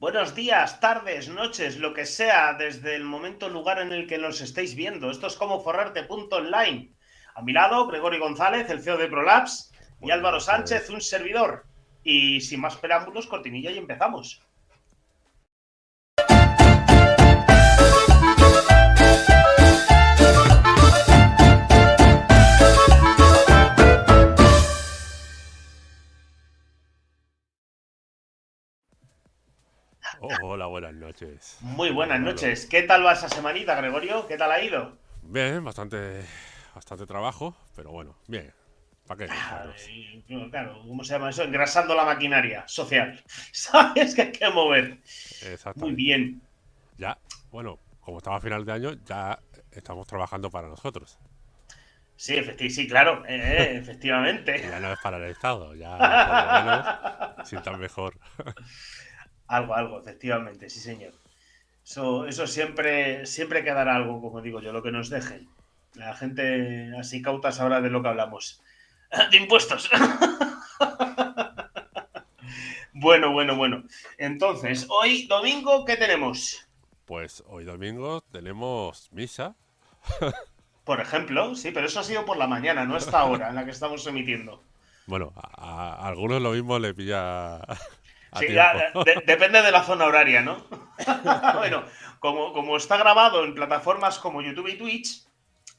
Buenos días, tardes, noches, lo que sea, desde el momento, lugar en el que nos estéis viendo. Esto es como forrarte.online. A mi lado, Gregorio González, el CEO de Prolabs, y Álvaro Sánchez, un servidor. Y sin más preámbulos, cortinilla y empezamos. Hola, buenas noches. Muy buenas noches. ¿Qué tal va esa semanita, Gregorio? ¿Qué tal ha ido? Bien, bastante, bastante trabajo, pero bueno, bien. ¿Para qué? Ay, claro, ¿cómo se llama eso? Engrasando la maquinaria social. ¿Sabes que hay que mover? Exactamente. Muy bien. Ya, bueno, como estaba a final de año, ya estamos trabajando para nosotros. Sí, sí, claro, eh, eh, efectivamente. Ya no es para el Estado, ya por lo menos sientan mejor. Algo, algo, efectivamente, sí, señor. Eso, eso siempre, siempre quedará algo, como digo yo, lo que nos dejen. La gente así cauta sabrá de lo que hablamos. De impuestos. Bueno, bueno, bueno. Entonces, hoy domingo, ¿qué tenemos? Pues hoy domingo tenemos misa. Por ejemplo, sí, pero eso ha sido por la mañana, no esta hora en la que estamos emitiendo. Bueno, a, a algunos lo mismo le pilla Sí, ya, de- depende de la zona horaria, ¿no? bueno, como, como está grabado en plataformas como YouTube y Twitch,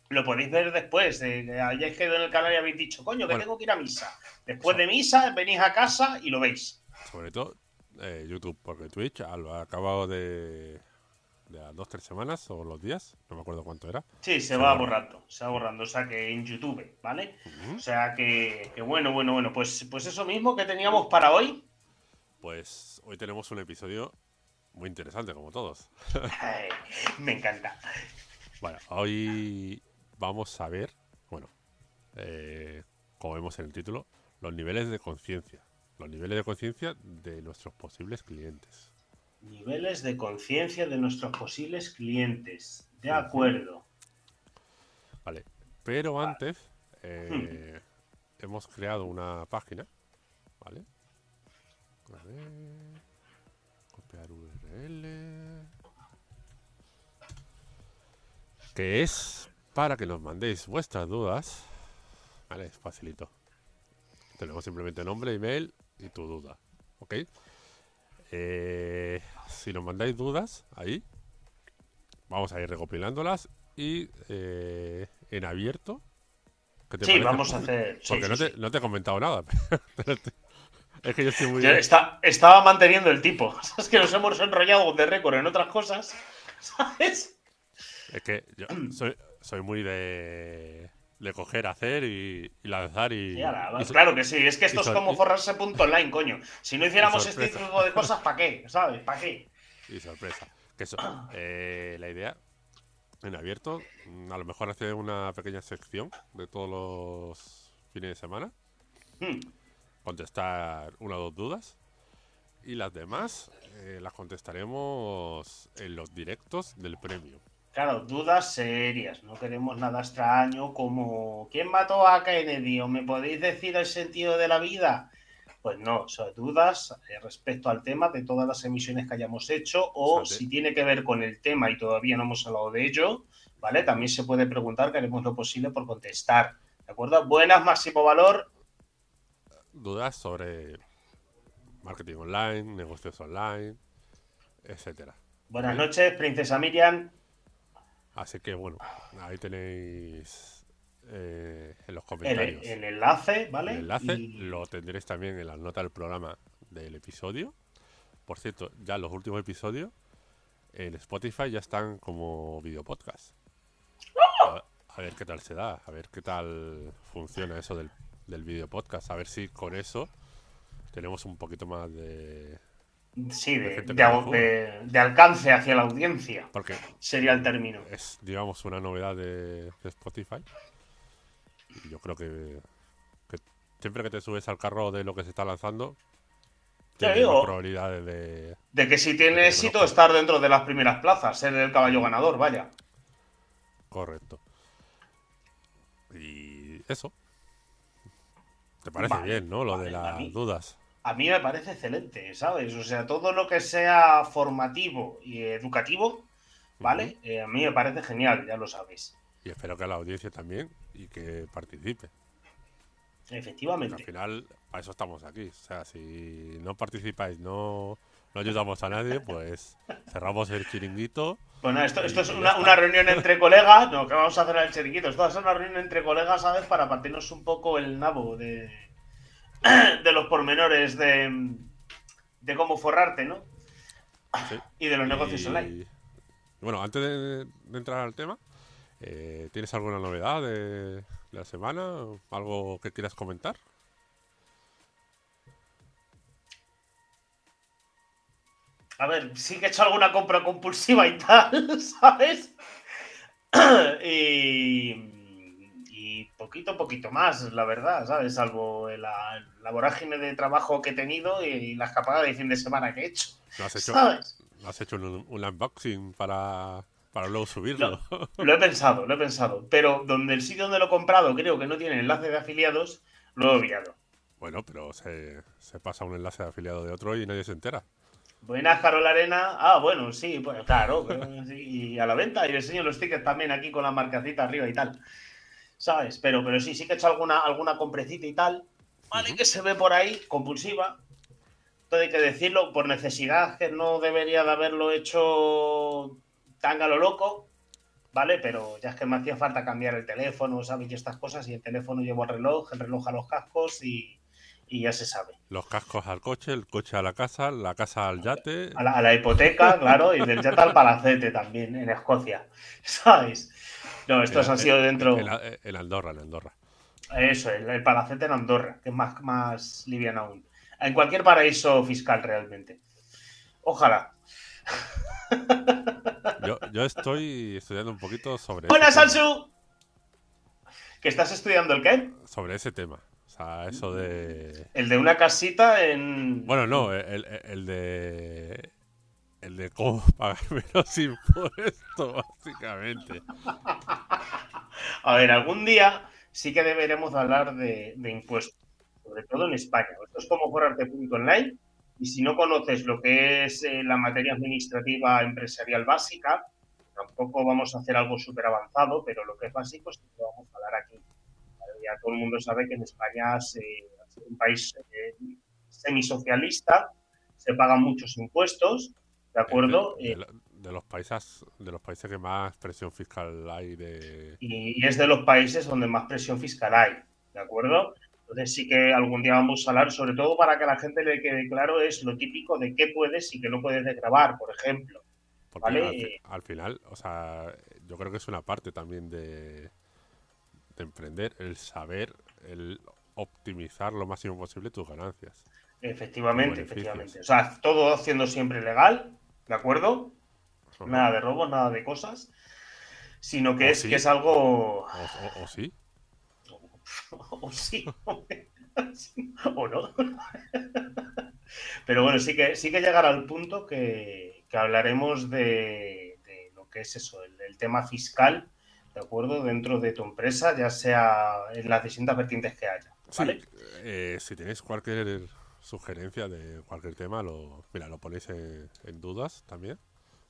lo podéis ver después. De que hayáis quedado en el canal y habéis dicho, coño, que Bueno. tengo que ir a misa. Después de misa, venís a casa y lo veis. Sobre todo eh, YouTube, porque Twitch al acabado de, de las dos, tres semanas o los días, no me acuerdo cuánto era. Sí, se Se va borra. borrando, se va borrando. O sea que en YouTube, ¿vale? O sea que, que bueno, bueno, bueno. Pues, pues eso mismo que teníamos para hoy. Pues hoy tenemos un episodio muy interesante, como todos. Ay, me encanta. Bueno, hoy vamos a ver, bueno, eh, como vemos en el título, los niveles de conciencia. Los niveles de conciencia de nuestros posibles clientes. Niveles de conciencia de nuestros posibles clientes. De acuerdo. Vale, pero antes eh, hemos creado una página, ¿vale? A ver, copiar URL. Que es para que nos mandéis vuestras dudas. Vale, es facilito. Tenemos simplemente nombre, email y tu duda. ¿Ok? Eh, si nos mandáis dudas ahí, vamos a ir recopilándolas y eh, en abierto. ¿qué te Sí, parece? vamos a hacer. sí, Porque sí, no, te, sí. no te he comentado nada. pero te- es que yo estoy muy. Yo está- estaba manteniendo el tipo. Es que nos hemos enrollado de récord en otras cosas. ¿Sabes? Es que yo soy, soy muy de, de coger, hacer y, y lanzar y. Sí, y claro que sí, es que esto es como y- forrarse.online, coño. Si no hiciéramos este tipo de cosas, ¿para qué? ¿Sabes? ¿Para qué? y sorpresa. Que eso, eh, la idea en abierto, a lo mejor hacer una pequeña sección de todos los fines de semana, Hmm, contestar una o dos dudas y las demás eh, las contestaremos en los directos del premio. Claro, dudas serias. No queremos nada extraño como ¿quién mató a Kennedy? ¿O me podéis decir el sentido de la vida? Pues no, son dudas eh, respecto al tema de todas las emisiones que hayamos hecho o O sea, si tiene que ver con el tema y todavía no hemos hablado de ello, ¿vale? También se puede preguntar, que haremos lo posible por contestar. ¿De acuerdo? Buenas, máximo valor. Dudas sobre marketing online, negocios online, etcétera. Buenas noches, princesa Miriam. Así que bueno, ahí tenéis eh, en los El, comentarios el enlace, ¿vale? el enlace. Y- Lo tendréis también en las notas del programa del episodio. Por cierto, ya los últimos episodios en Spotify ya están como video podcast. A, a ver qué tal se da, a ver qué tal funciona eso del, del video podcast, a ver si con eso tenemos un poquito más de... Sí, de, alcance hacia la audiencia, Porque sería el término. es, digamos, una novedad de, Spotify. Y yo creo que, que siempre que te subes al carro de lo que se está lanzando, tienes digo. probabilidades de... De que si tiene éxito estar dentro de las primeras plazas, ser el caballo ganador, vaya. Correcto. Y eso. ¿Te parece Vale, bien, no? Lo vale, de a las mí- dudas. a mí me parece excelente, ¿sabes? O sea, todo lo que sea formativo y educativo, ¿vale? Eh, a mí me parece genial, ya lo sabéis. Y espero que la audiencia también y que participe. Efectivamente. al final, para eso estamos aquí. O sea, si no participáis, no, no ayudamos a nadie, pues cerramos el chiringuito. Bueno, esto, esto es una, una, reunión entre colegas. No, que vamos a hacer el chiringuito. Esto va a ser una reunión entre colegas, ¿sabes? Para partirnos un poco el nabo de, de los pormenores de, de cómo forrarte, ¿no? Y de los negocios online. Bueno, antes de, entrar al tema, eh, ¿tienes alguna novedad de la semana? ¿Algo que quieras comentar? A ver, sí que he hecho alguna compra compulsiva y tal, ¿sabes? y poquito, poquito más, la verdad, ¿sabes? Salvo la, vorágine de trabajo que he tenido y la escapada de fin de semana que he hecho. ¿Lo has hecho, has hecho un, unboxing para, para luego subirlo? Lo, he pensado, lo he pensado. Pero donde el sitio donde lo he comprado creo que no tiene enlace de afiliados, lo he obviado. Bueno, pero se, pasa un enlace de afiliado de otro y nadie se entera. Buenas, Carol Arena. Ah, bueno, sí, pues claro. y a la venta. Y enseño los tickets también aquí con la marcacita arriba y tal. ¿sabes? Pero, pero sí, sí que he hecho alguna, alguna comprecita y tal, ¿vale? Que se ve por ahí, compulsiva. Todo hay que decirlo, por necesidad, que no debería de haberlo hecho tan a lo loco, ¿vale? Pero ya es que me hacía falta cambiar el teléfono, ¿sabes? Y estas cosas, y el teléfono llevo el reloj, el reloj a los cascos y, ya se sabe. Los cascos al coche, el coche a la casa, la casa al yate. A la, a la hipoteca, claro, y del yate al palacete también, en Escocia, ¿sabes? No, estos han sido dentro. El, Andorra, el Andorra. Eso, el, Palacete en Andorra, que es más, más liviano aún. En cualquier paraíso fiscal, realmente. Ojalá. Yo, estoy estudiando un poquito sobre. ¡Hola, Sansu! ¿Que estás estudiando el qué? Sobre ese tema. O sea, eso de. El de una casita en. Bueno, no, el de el de cómo pagar menos impuestos, básicamente. A ver, algún día sí que deberemos hablar de, impuestos, sobre todo en España. Esto es como online y si no conoces lo que es eh, la materia administrativa empresarial básica, tampoco vamos a hacer algo súper avanzado, pero lo que es básico sí que vamos a hablar aquí. Ya todo el mundo sabe que en España es un país eh, semisocialista, se pagan muchos impuestos ¿De acuerdo? De, los países de los países que más presión fiscal hay de y, es de los países donde más presión fiscal hay, ¿de acuerdo? Entonces sí que algún día vamos a hablar, sobre todo para que a la gente le quede claro, es lo típico de qué puedes y qué no puedes grabar, por ejemplo. ¿vale? Al, final, o sea, yo creo que es una parte también de, de emprender, el saber, el optimizar lo máximo posible tus ganancias. Efectivamente, efectivamente. O sea, todo haciendo siempre legal, ¿de acuerdo? Nada de robos, nada de cosas, sino que, es, que es algo... O, sí. O, sí. o no. Pero bueno, sí que, sí que llegará al punto que, hablaremos de, lo que es eso, el, tema fiscal, ¿de acuerdo? Dentro de tu empresa, ya sea en las distintas vertientes que haya. ¿vale? Eh, si tenéis cualquier sugerencia de cualquier tema, lo, mira, lo ponéis en, dudas también,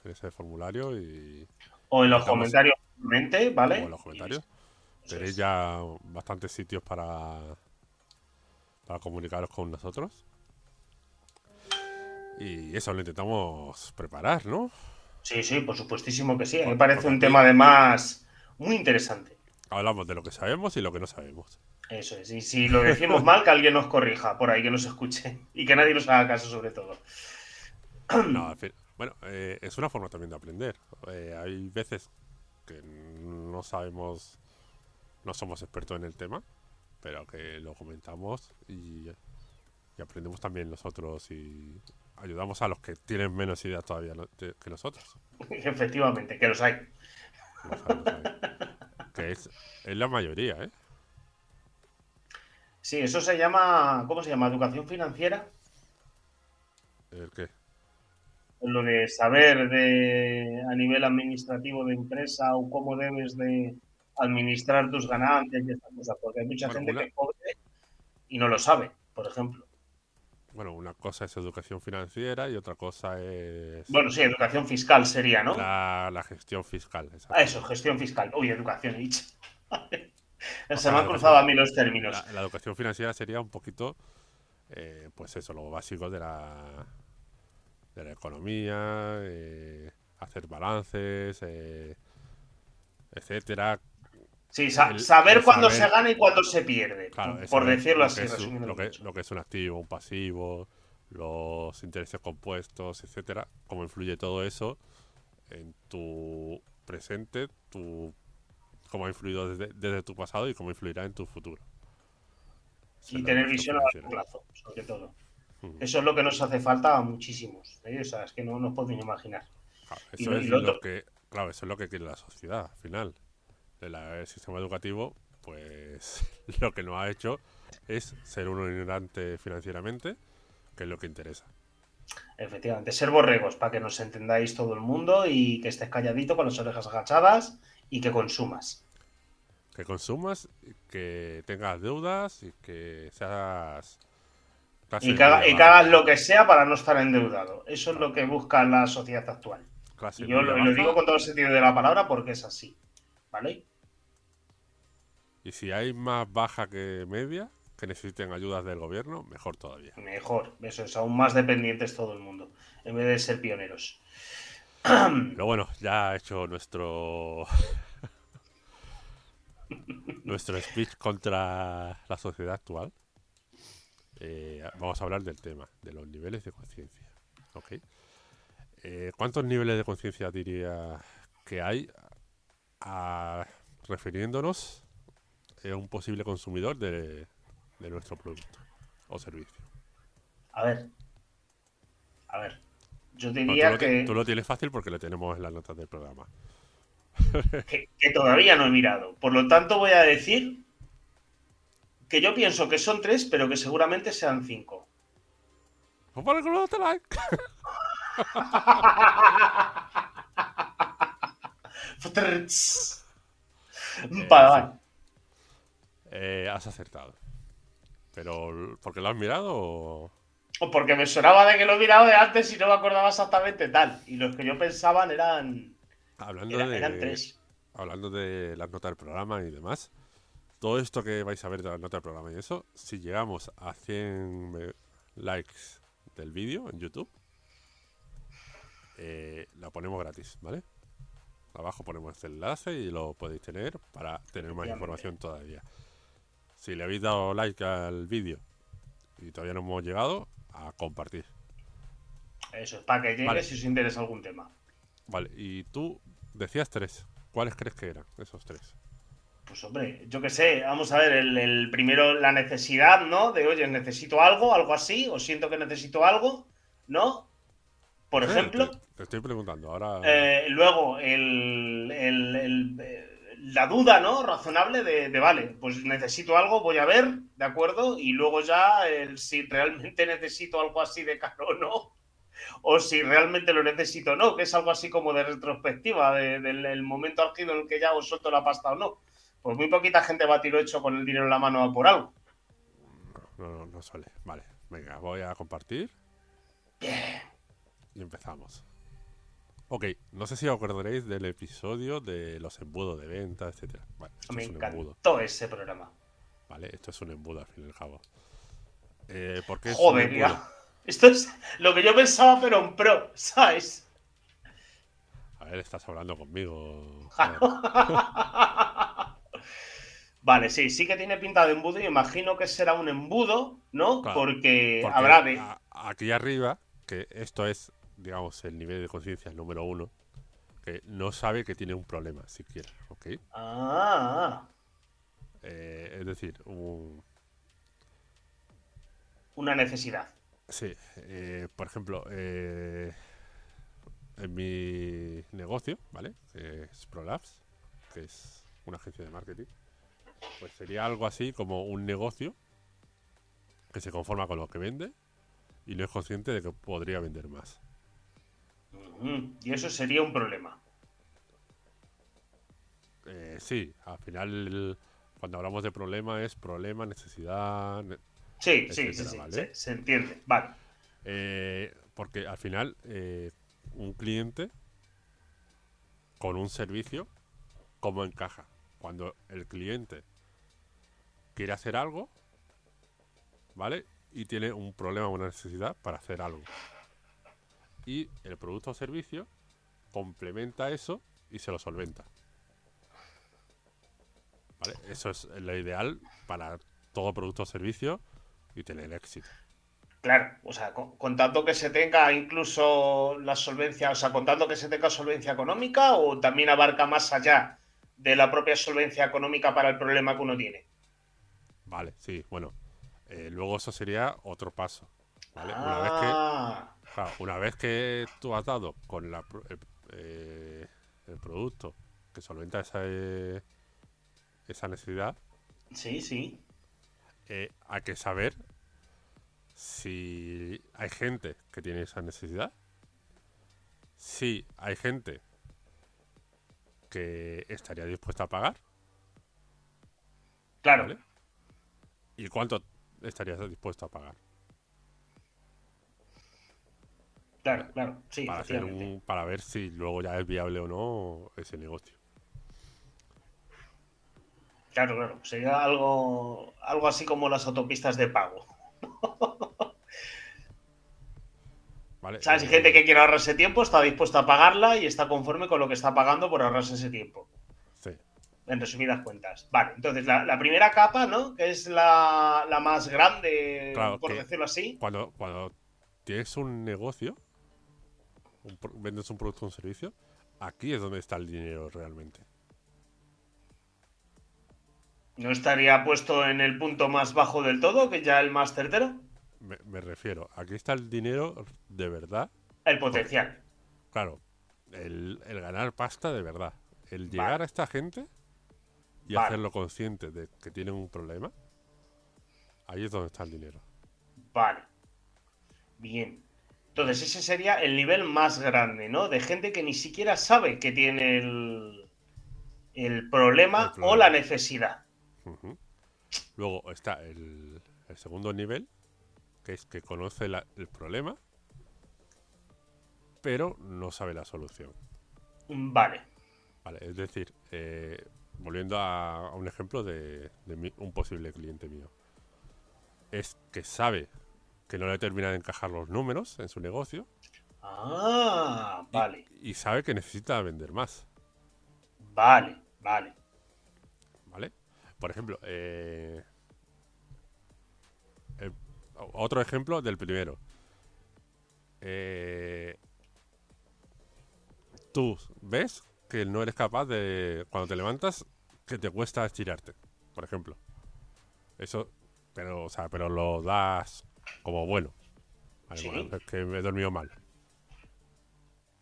en ese formulario y... O en los comentarios, ¿vale? O en los comentarios. Tenéis ya bastantes sitios para, para comunicaros con nosotros. Y eso lo intentamos preparar, ¿no? Sí, sí, por supuestísimo que sí. Me parece un tema además muy interesante. Hablamos de lo que sabemos y lo que no sabemos. Eso es. Y si lo decimos mal, que alguien nos corrija por ahí, que nos escuche. Y que nadie nos haga caso, sobre todo. No, bueno, eh, es una forma también de aprender. Eh, hay veces que no sabemos, no somos expertos en el tema, pero que lo comentamos y, aprendemos también nosotros y ayudamos a los que tienen menos ideas todavía que nosotros. Efectivamente, que los hay. Que es, es la mayoría, ¿eh? Sí, eso se llama, ¿cómo se llama? ¿Educación financiera? ¿El qué? Lo de saber de, a nivel administrativo de empresa o cómo debes de administrar tus ganancias y estas cosas, porque hay mucha gente que cobre y no lo sabe, por ejemplo. Bueno, una cosa es educación financiera y otra cosa es Bueno, sí, educación fiscal sería, ¿no? la, la gestión fiscal. exacto. Ah, eso, gestión fiscal. Uy, educación, he dicho. O Se sea, me han cruzado a mí los términos. La, la educación financiera sería un poquito, eh, pues eso, lo básico de la, de la economía, eh, hacer balances, eh, etcétera. Sí, sa- el- saber el cuándo saber- se gana y cuándo se pierde. Claro, por decirlo lo así, es un- lo, que, mucho. lo que es un activo, un pasivo, los intereses compuestos, etcétera, cómo influye todo eso en tu presente, tu cómo ha influido desde, desde tu pasado y cómo influirá en tu futuro. Y tener visión a largo plazo, sobre todo. Eso es lo que nos hace falta a muchísimos. ¿eh? O sea, es que no nos podéis imaginar. Claro, eso es y lo que, claro, eso es lo que quiere la sociedad, al final. El, el sistema educativo, pues lo que nos ha hecho es ser uno ignorante financieramente, que es lo que interesa. Efectivamente, ser borregos para que nos entendáis todo el mundo y que estés calladito con las orejas agachadas y que consumas. Que consumas, que tengas deudas y que seas... Y que, haga- y que hagas lo que sea para no estar endeudado. Eso es lo que busca la sociedad actual. Clase Y yo lo, digo con todo el sentido de la palabra porque es así. ¿Vale? Y si hay más baja que media, que necesiten ayudas del gobierno, mejor todavía. Mejor. Eso es aún más dependientes todo el mundo. En vez de ser pioneros. Pero bueno, ya ha hecho nuestro nuestro speech contra la sociedad actual. Eh, vamos a hablar del tema, de los niveles de conciencia. ¿ok? Eh, ¿Cuántos niveles de conciencia diría que hay a- refiriéndonos a un posible consumidor de, de nuestro producto o servicio? A ver. A ver. Yo tú, diría lo, que, tú lo tienes fácil porque lo tenemos en las notas del programa. que, que todavía no he mirado. Por lo tanto, voy a decir que yo pienso que son tres, pero que seguramente sean cinco. Pues ponle con otro like. Vale, vale. Eh, has acertado. Pero, ¿por qué lo has mirado? o- O porque me sonaba de que lo he mirado de antes y no me acordaba exactamente tal. Y los que yo pensaban eran, Hablando, era- de, eran tres. hablando de las notas del programa y demás, todo esto que vais a ver de las notas del programa y eso, si llegamos a 100 me- likes del vídeo en YouTube, eh, la ponemos gratis, ¿vale? Abajo ponemos este enlace y lo podéis tener para tener más información todavía. Si le habéis dado like al vídeo y todavía no hemos llegado, a compartir. Eso es para que llegue Vale. si os interesa algún tema. Vale, y tú decías tres. ¿Cuáles crees que eran esos tres? Pues hombre, yo qué sé, vamos a ver, el, el primero, la necesidad, ¿no? De, oye, necesito algo, algo así, o siento que necesito algo, ¿no? Por Sí, ejemplo. Te, te estoy preguntando. Ahora. Eh, luego, el, el- el- eh, la duda, ¿no? Razonable de, de, vale, pues necesito algo, voy a ver, ¿de acuerdo? Y luego ya, el, si realmente necesito algo así de caro o no, o si realmente lo necesito o no, que es algo así como de retrospectiva, de- del el momento álgido en el que ya os suelto la pasta o no. Pues muy poquita gente va a tiro hecho con el dinero en la mano a por algo. No, no, no suele. Vale, venga, voy a compartir. Y empezamos. Ok, no sé si os acordaréis del episodio de los embudos de venta, etcétera. Vale, Me es un encantó ese programa. Vale, esto es un embudo al fin y al cabo. Eh, ¿Por qué es un Joder, embudo? ya. Esto es lo que yo pensaba, pero en pro, ¿sabes? A ver, estás hablando conmigo. Vale, sí, sí que tiene pinta de embudo y imagino que será un embudo, ¿no? Claro, porque, Porque habrá de... aquí arriba, que esto es, digamos, el nivel de conciencia número uno, que no sabe que tiene un problema siquiera, ¿ok? Ah, Eh, es decir, un, una necesidad. sí, eh, por ejemplo, eh, en mi negocio, ¿vale? Que es ProLabs, que es una agencia de marketing, pues sería algo así como un negocio que se conforma con lo que vende y no es consciente de que podría vender más. Ujú, Y eso sería un problema. Eh, sí, al final cuando hablamos de problema es problema, necesidad, ne- Sí, sí, sí, se, entiende. Vale. Eh, porque al final, eh, un cliente con un servicio, ¿cómo encaja? Cuando el cliente quiere hacer algo, ¿vale? Y tiene un problema o una necesidad para hacer algo. Y el producto o servicio complementa eso y se lo solventa. ¿Vale? Eso es lo ideal para todo producto o servicio y tener éxito. Claro, o sea, contando que se tenga incluso la solvencia, o sea, contando que se tenga solvencia económica o también abarca más allá de la propia solvencia económica para el problema que uno tiene. Vale, sí, bueno. Eh, luego eso sería otro paso. ¿vale? Una, vez que, ah. una vez que tú has dado con la, eh, el producto que solventa esa, eh, esa necesidad. Sí, sí. hay que saber si hay gente que tiene esa necesidad. Si hay gente que estaría dispuesta a pagar. Claro. ¿Y cuánto estarías dispuesto a pagar? Claro, claro, sí. Para, para ver si luego ya es viable o no ese negocio. Claro, claro. Sería algo, algo así como las autopistas de pago. vale, ¿Sabes? Hay eh, gente que quiere ahorrarse tiempo, está dispuesta a pagarla y está conforme con lo que está pagando por ahorrarse ese tiempo en resumidas cuentas. Vale, entonces la, primera capa, ¿no? Que es la, más grande, por decirlo así. Cuando, cuando tienes un negocio, vendes un producto o un servicio, aquí es donde está el dinero realmente. ¿No estaría puesto en el punto más bajo del todo, que ya el más certero? Me, refiero, aquí está el dinero de verdad. El potencial. claro, el, ganar pasta de verdad. El llegar a esta gente y hacerlo consciente de que tienen un problema, ahí es donde está el dinero. Vale. Bien. Entonces ese sería el nivel más grande, ¿no? De gente que ni siquiera sabe que tiene el, el, problema, o la necesidad. Luego está el, segundo nivel, que es que conoce el problema, pero no sabe la solución. Vale. Vale, es decir, eh, volviendo a, un ejemplo de, un posible cliente mío, es que sabe que no le termina de encajar los números en su negocio. Ah, vale. Y, sabe que necesita vender más. Vale, vale. ¿Vale? Por ejemplo, eh, otro ejemplo del primero. Eh, tú ves que no eres capaz de, cuando te levantas, que te cuesta estirarte, por ejemplo. Eso, pero, o sea, pero lo das como bueno. es que me he dormido mal.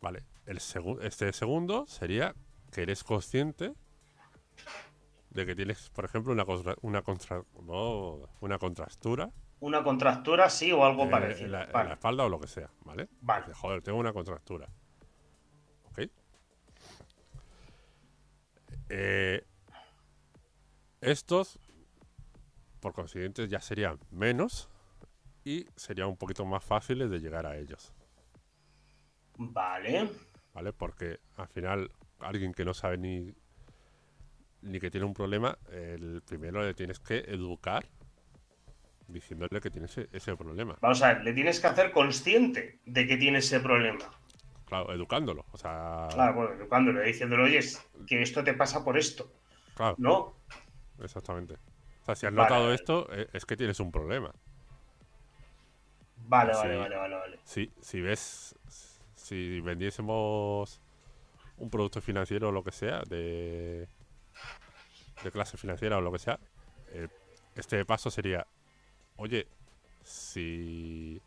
Vale, el este segundo sería que eres consciente de que tienes, por ejemplo, una una contra una contractura. Una contractura, sí, o algo parecido. En la, espalda o lo que sea, ¿vale? Vale. joder, tengo una contractura. Eh, estos, por consiguiente, ya serían menos y serían un poquito más fáciles de llegar a ellos. Vale. Vale, porque al final alguien que no sabe ni, ni que tiene un problema, el primero le tienes que educar diciéndole que tiene ese, problema. Vamos a ver, le tienes que hacer consciente de que tiene ese problema. Claro, educándolo. O sea... Claro, bueno, educándolo, diciéndole, oye, que esto te pasa por esto. Claro. ¿No? Exactamente. O sea, si has notado esto, eh, es que tienes un problema. Vale, vale, vale, vale, vale. Si, si ves, si vendiésemos un producto financiero o lo que sea, de, de clase financiera o lo que sea, eh, este paso sería, oye, si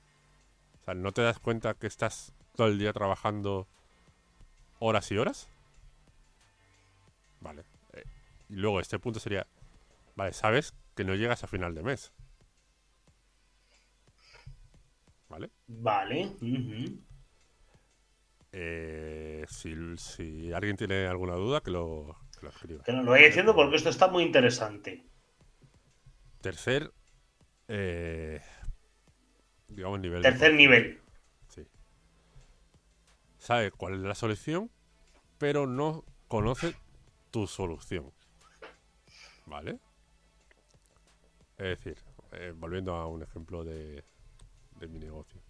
o sea, no te das cuenta que estás todo el día trabajando horas y horas. Vale. Eh, y luego este punto sería, vale, sabes que no llegas a final de mes. ¿Vale? Vale. Eh, si, alguien tiene alguna duda, que lo, escriba. Que nos lo vaya diciendo porque esto está muy interesante. Tercer eh, digamos, nivel. Tercer nivel. Sí. Sabe cuál es la solución, pero no conoce tu solución. ¿Vale? Es decir, eh, volviendo a un ejemplo de, de mi negocio.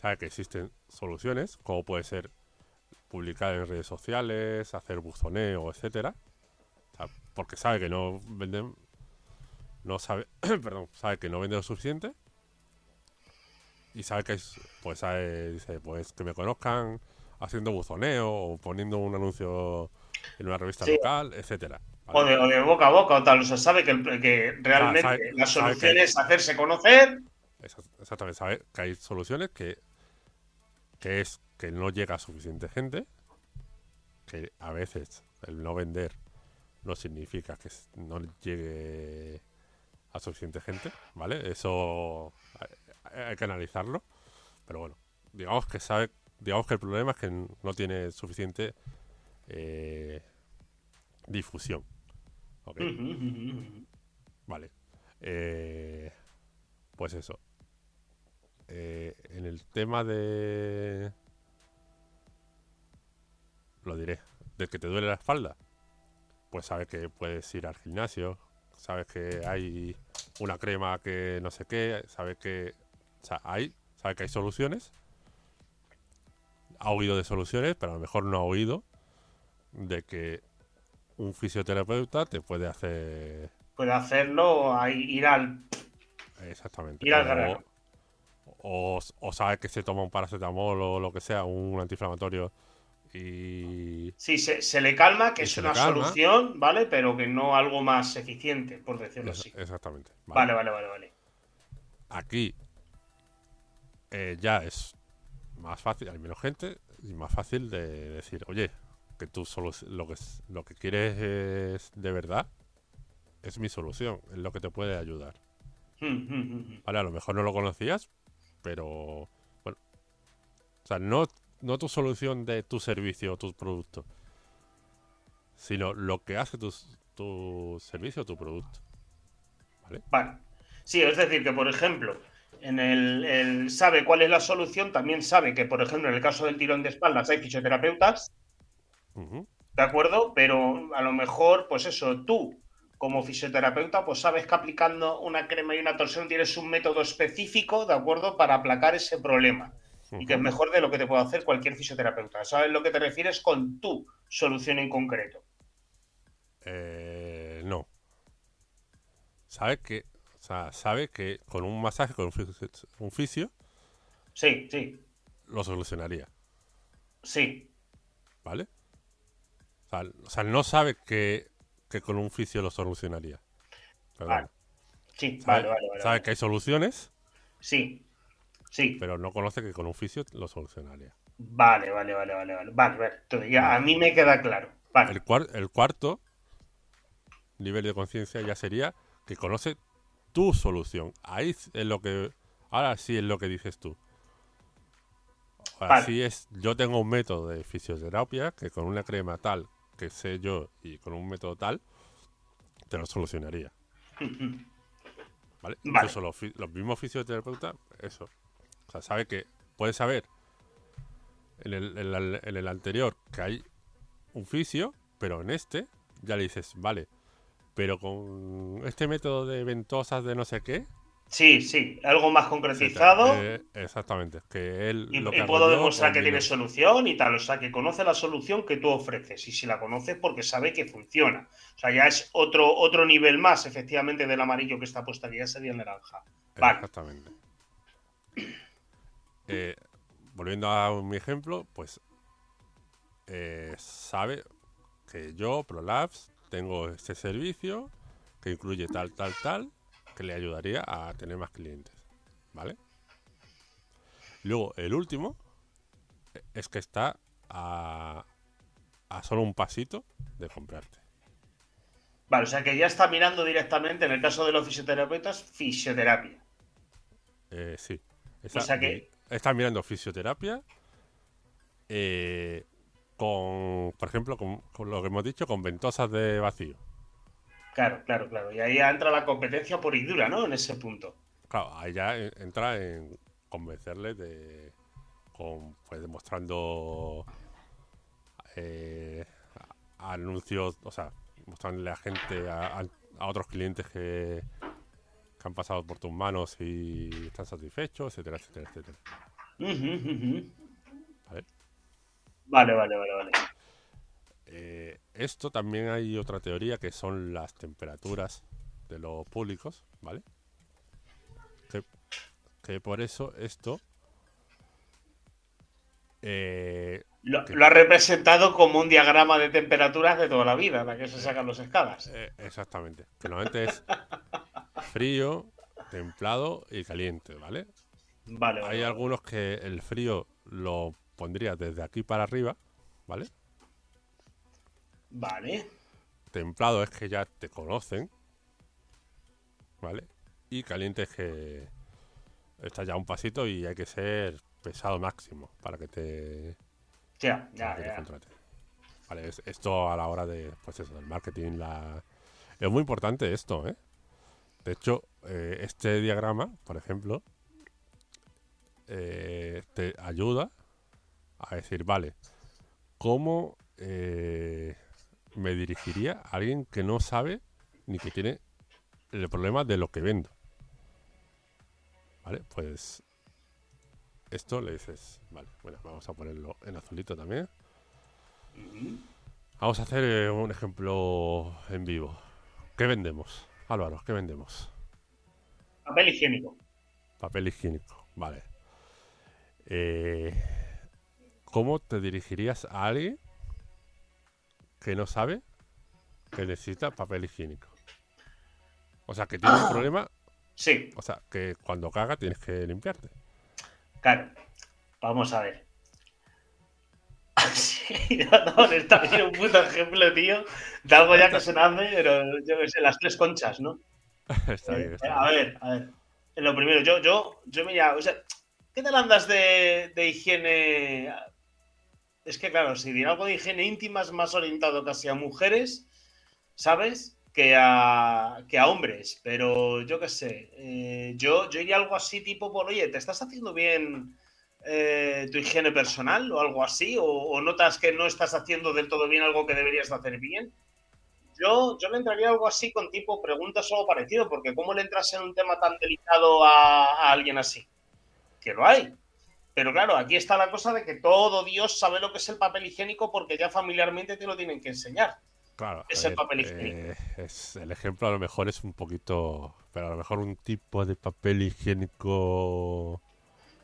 Sabe que existen soluciones, como puede ser publicar en redes sociales, hacer buzoneo, etcétera. O sea, porque sabe que no venden, no sabe, perdón, sabe que no vende lo suficiente y sabe que es, pues sabe, dice, pues que me conozcan haciendo buzoneo o poniendo un anuncio en una revista Sí. local, etcétera. O de, o de boca a boca o tal. O sea, sabe que, realmente sabe- la solución que- es hacerse conocer. Exa- Exactamente, sabe que hay soluciones que, que es que no llega a suficiente gente, que a veces el no vender no significa que no llegue a suficiente gente, ¿vale? Eso hay, que analizarlo, pero bueno, digamos que sabe, digamos que el problema es que no tiene suficiente eh, difusión, ¿ok? Vale. Eh, pues eso. Eh, en el tema de... Lo diré. Del que te duele la espalda. Pues sabes que puedes ir al gimnasio. Sabes que hay una crema que no sé qué. Sabes que... O sea, hay... Sabes que hay soluciones. Ha oído de soluciones, pero a lo mejor no ha oído de que un fisioterapeuta te puede hacer Puede hacerlo, ir al. Exactamente. Ir al O- grano. O, o sabe que se toma un paracetamol o lo que sea, un antiinflamatorio y... Sí, se, se le calma, que es una calma. solución, ¿vale? Pero que no algo más eficiente, por decirlo es- así. exactamente. Vale, vale, vale, vale. Aquí eh, ya es más fácil, hay menos gente y más fácil de decir, oye, que tú solo lo que, lo que quieres es de verdad es mi solución, es lo que te puede ayudar. Mm, mm, mm, mm. Vale, a lo mejor no lo conocías, pero bueno. O sea, no, no tu solución de tu servicio o tu producto, sino lo que hace tu, tu servicio o tu producto. Vale. Sí, es decir, que por ejemplo, en el, el sabe cuál es la solución, también sabe que, por ejemplo, en el caso del tirón de espaldas hay fisioterapeutas, ¿de acuerdo? Pero a lo mejor, pues eso, tú como fisioterapeuta, pues sabes que aplicando una crema y una torsión tienes un método específico, ¿de acuerdo? Para aplacar ese problema. Y que es mejor de lo que te puede hacer cualquier fisioterapeuta. ¿Sabes lo que te refieres con tu solución en concreto? Eh, no. Sabe que, o sea, sabe que con un masaje, con un fisio, un fisio, Sí, sí, lo solucionaría, sí. ¿vale? O sea, o sea, no sabe que, que con un fisio lo solucionaría. Perdón. Vale. Sí, Sabe, vale, vale, vale. sabe que hay soluciones, Sí, sí. pero no conoce que con un fisio lo solucionaría. Vale, vale, vale, vale, vale. Vale, vale. Entonces ya a mí me queda claro. Vale. El, cuar- el cuarto nivel de conciencia ya sería que conoce tu solución. Ahí es lo que. Ahora sí es lo que dices tú. Ahora Vale. sí es. Yo tengo un método de fisioterapia que con una crema tal que sé yo y con un método tal te lo solucionaría. ¿Vale? Vale. Incluso los, los mismos fisioterapeutas, eso. O sea, sabe que. Puede saber en el, en la- en el anterior que hay un fisio, pero en este ya le dices, vale, pero con este método de ventosas de no sé qué. Sí, sí. Algo más concretizado. eh, exactamente. Que él. Y, lo que puedo demostrar que tiene solución y tal. O sea, que conoce la solución que tú ofreces. Y si la conoces, porque sabe que funciona. O sea, ya es otro, otro nivel más, efectivamente, del amarillo que está puesto aquí. Ya sería el naranja. Vale. Exactamente. Eh, volviendo a mi ejemplo, pues eh, sabe que yo, ProLabs, tengo este servicio que incluye tal, tal, tal, que le ayudaría a tener más clientes. ¿Vale? Luego, el último eh, es que está a, a solo un pasito de comprarte. Vale, o sea, que ya está mirando directamente, en el caso de los fisioterapeutas, fisioterapia. Eh, sí. Está, O sea que- está mirando fisioterapia eh, con, por ejemplo, con, con lo que hemos dicho, con ventosas de vacío. Claro, claro, claro. Y ahí entra la competencia por y dura, ¿no? En ese punto. claro, ahí ya en- entra en convencerle de. Con, pues demostrando. eh, anuncios, o sea, mostrándole a gente, a, a- a otros clientes que, que han pasado por tus manos y están satisfechos, etcétera, etcétera, etcétera. Vale, vale, vale, vale. Eh, esto también hay otra teoría que son las temperaturas de los públicos, ¿vale? Que, que por eso esto eh, Lo, ha representado como un diagrama de temperaturas de toda la vida, la que se sacan los escalas. eh, exactamente, que normalmente es frío, templado y caliente, ¿vale? Vale, vale. Hay vale. algunos que el frío lo pondría desde aquí para arriba, ¿vale? Vale. Templado es que ya te conocen, ¿vale? Y caliente es que está ya un pasito y hay que ser pesado máximo para que te, Ya, ya, que te ya. contraten. Vale, es- esto a la hora de, pues eso, del marketing, la... Es muy importante esto, ¿eh? De hecho, eh, este diagrama, por ejemplo, eh, te ayuda a decir, vale, ¿cómo eh, me dirigiría a alguien que no sabe ni que tiene el problema de lo que vendo? Vale, pues esto le dices, vale, bueno, vamos a ponerlo en azulito también. Vamos a hacer eh, un ejemplo en vivo. ¿Qué vendemos? Álvaro, ¿qué vendemos? Papel higiénico. Papel higiénico, vale. Eh, ¿Cómo te dirigirías a alguien que no sabe que necesita papel higiénico? O sea, que tiene un problema, Sí, o sea, que cuando caga tienes que limpiarte. claro. Vamos a ver. Sí, no, está bien un puto ejemplo, tío, de algo ya que se nace, pero yo qué sé, las tres conchas, ¿no? está bien, Eh, está a bien. ver, a ver. Lo primero, yo, yo, yo mira, o sea, ¿qué tal andas de, de higiene? Es que claro, si dirá algo de higiene íntima es más orientado casi a mujeres, ¿sabes? Que a, que a hombres. Pero yo qué sé, eh, yo, yo iría algo así tipo por, oye, ¿te estás haciendo bien eh, tu higiene personal o algo así? ¿O, notas que no estás haciendo del todo bien algo que deberías de hacer bien? Yo, yo le entraría algo así con tipo preguntas o algo parecido, porque ¿cómo le entras en un tema tan delicado a alguien así? Que lo hay. Pero claro, aquí está la cosa de que todo Dios sabe lo que es el papel higiénico porque ya familiarmente te lo tienen que enseñar. Claro, es el ver, papel higiénico. eh, es, el ejemplo a lo mejor es un poquito, pero a lo mejor un tipo de papel higiénico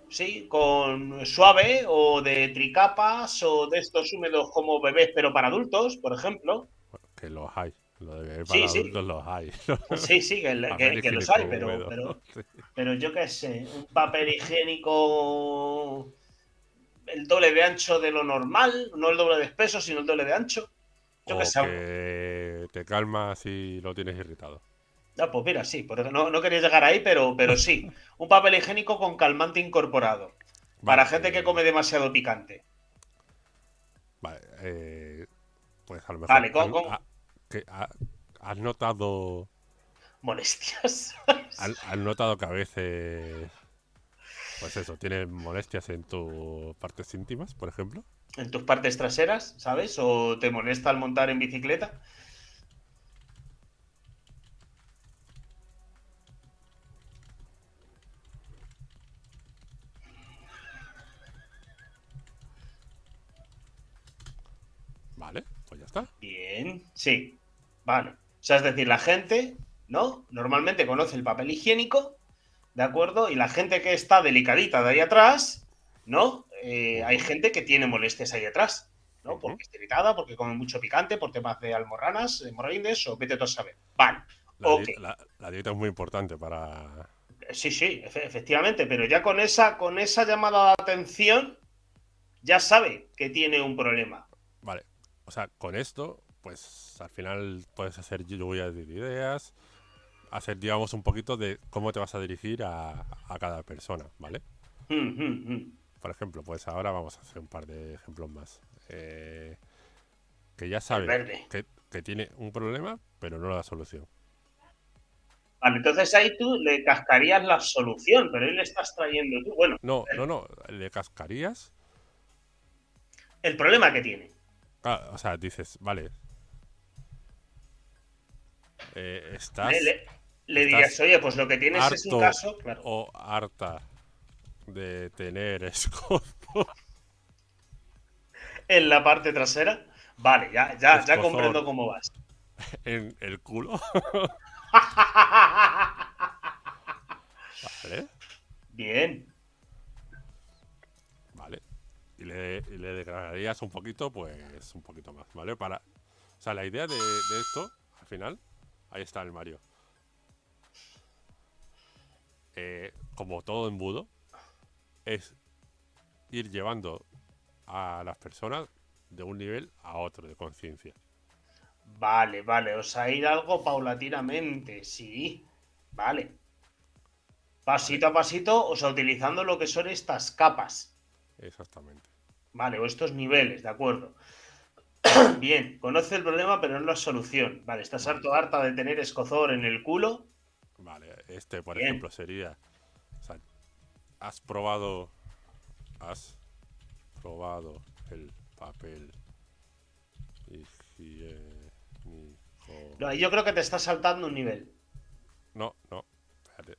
Sí, con suave o de tricapas o de estos húmedos como bebés, pero para adultos, por ejemplo. que los hay. Lo de Sí, para sí. adultos los hay. Sí, sí, que, que- Papel que los hay, pero, pero, Sí. pero yo qué sé, un papel higiénico el doble de ancho de lo normal, no el doble de espeso, sino el doble de ancho. Yo o qué sé. que te calmas si lo tienes irritado. Ah, pues mira, sí, porque no, no quería llegar ahí, pero, pero sí. Un papel higiénico con calmante incorporado. Para gente eh, que come demasiado picante. Vale, eh, pues a lo mejor. Vale, con- que ha- ¿Has notado, Molestias. has, has notado que a veces, pues eso, tienes molestias en tus partes íntimas, por ejemplo? en tus partes traseras, ¿sabes? O te molesta al montar en bicicleta. Vale, pues ya está. Bien, sí, vale. O sea, es decir, la gente, ¿no? Normalmente conoce el papel higiénico, ¿de acuerdo? Y la gente que está delicadita de ahí atrás, ¿no? Eh, hay gente que tiene molestias ahí atrás, ¿no? Porque está irritada, porque come mucho picante, por temas de almorranas, hemorroides, o vete tú a saber. Vale, La, Ok. di- la- la dieta es muy importante para... sí, sí, efe- efectivamente, pero ya con esa, con esa llamada de atención, ya sabe que tiene un problema. Vale, o sea, con esto, pues al final puedes hacer lluvia de ideas, hacer, digamos, un poquito de cómo te vas a dirigir a, a cada persona, ¿vale? Mm, mm, mm. Por ejemplo, pues ahora vamos a hacer un par de ejemplos más. Eh, que ya sabe que, que tiene un problema, pero no la solución. Vale, entonces ahí tú le cascarías la solución, pero ahí le estás trayendo tú. Bueno, No, no, no. Le cascarías. el problema que tiene. Ah, o sea, dices, vale. Eh, estás Le, le- le estás dirías, oye, pues lo que tienes es un caso. Claro. o harta de tener escozo. En la parte trasera. Vale, ya, ya, ya comprendo cómo vas. en el culo. Vale, Bien. vale. Y le, y le un poquito, pues un poquito más, ¿vale? Para. O sea, la idea de, de esto, al final, ahí está el Mario. Eh, como todo embudo, es ir llevando a las personas de un nivel a otro de conciencia. Vale, vale. O sea, ir algo paulatinamente. Sí. Vale. Pasito a pasito, o sea, utilizando lo que son estas capas. Exactamente. Vale, o estos niveles, de acuerdo. Bien, conoce el problema, pero no la solución. Vale, estás harto harta de tener escozor en el culo. Vale, este por Bien. ejemplo sería. o sea, has probado. Has probado el papel higiénico. No, yo creo que te estás saltando un nivel. No, no, espérate.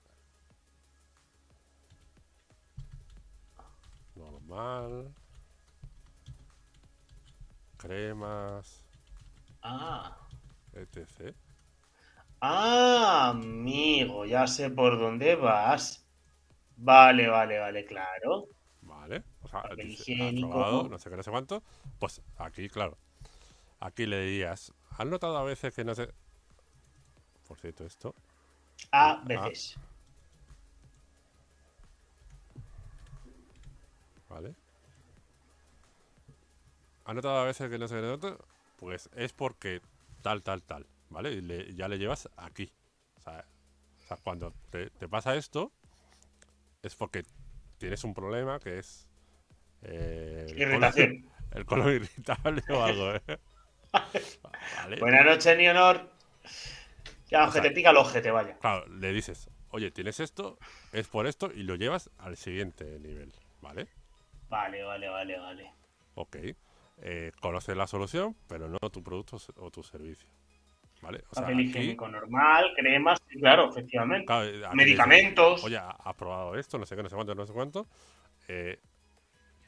Normal. Cremas, Ah. etc. Ah, amigo, ya sé por dónde vas. Vale, vale, vale, claro. Vale, o sea, Papel dice, has higiénico. probado, no sé qué, no sé cuánto. Pues aquí, claro. Aquí le dirías, ¿has notado a veces que no sé. Por cierto, esto. A veces. ¿Vale? ¿Has notado a veces que no se nota? Pues es porque tal, tal, tal. ¿Vale? Y le- ya le llevas aquí. O sea, o sea, cuando te, te pasa esto, es porque tienes un problema que es. eh, el colon- Irritación. El colon irritable o algo, ¿eh? Vale. Buenas noches, ni honor. Ya, O sea- te pica el ojete, vaya. Claro, le dices, oye, tienes esto, es por esto, y lo llevas al siguiente nivel, ¿vale? Vale, vale, vale, vale. Ok. Eh, conoces la solución, pero no tu producto o tu servicio. ¿Vale? O sea, Papel aquí, higiénico normal, cremas, claro, efectivamente. claro, dices, Medicamentos. Oye, ha- has probado esto, no sé qué, no sé cuánto, no sé cuánto. Eh,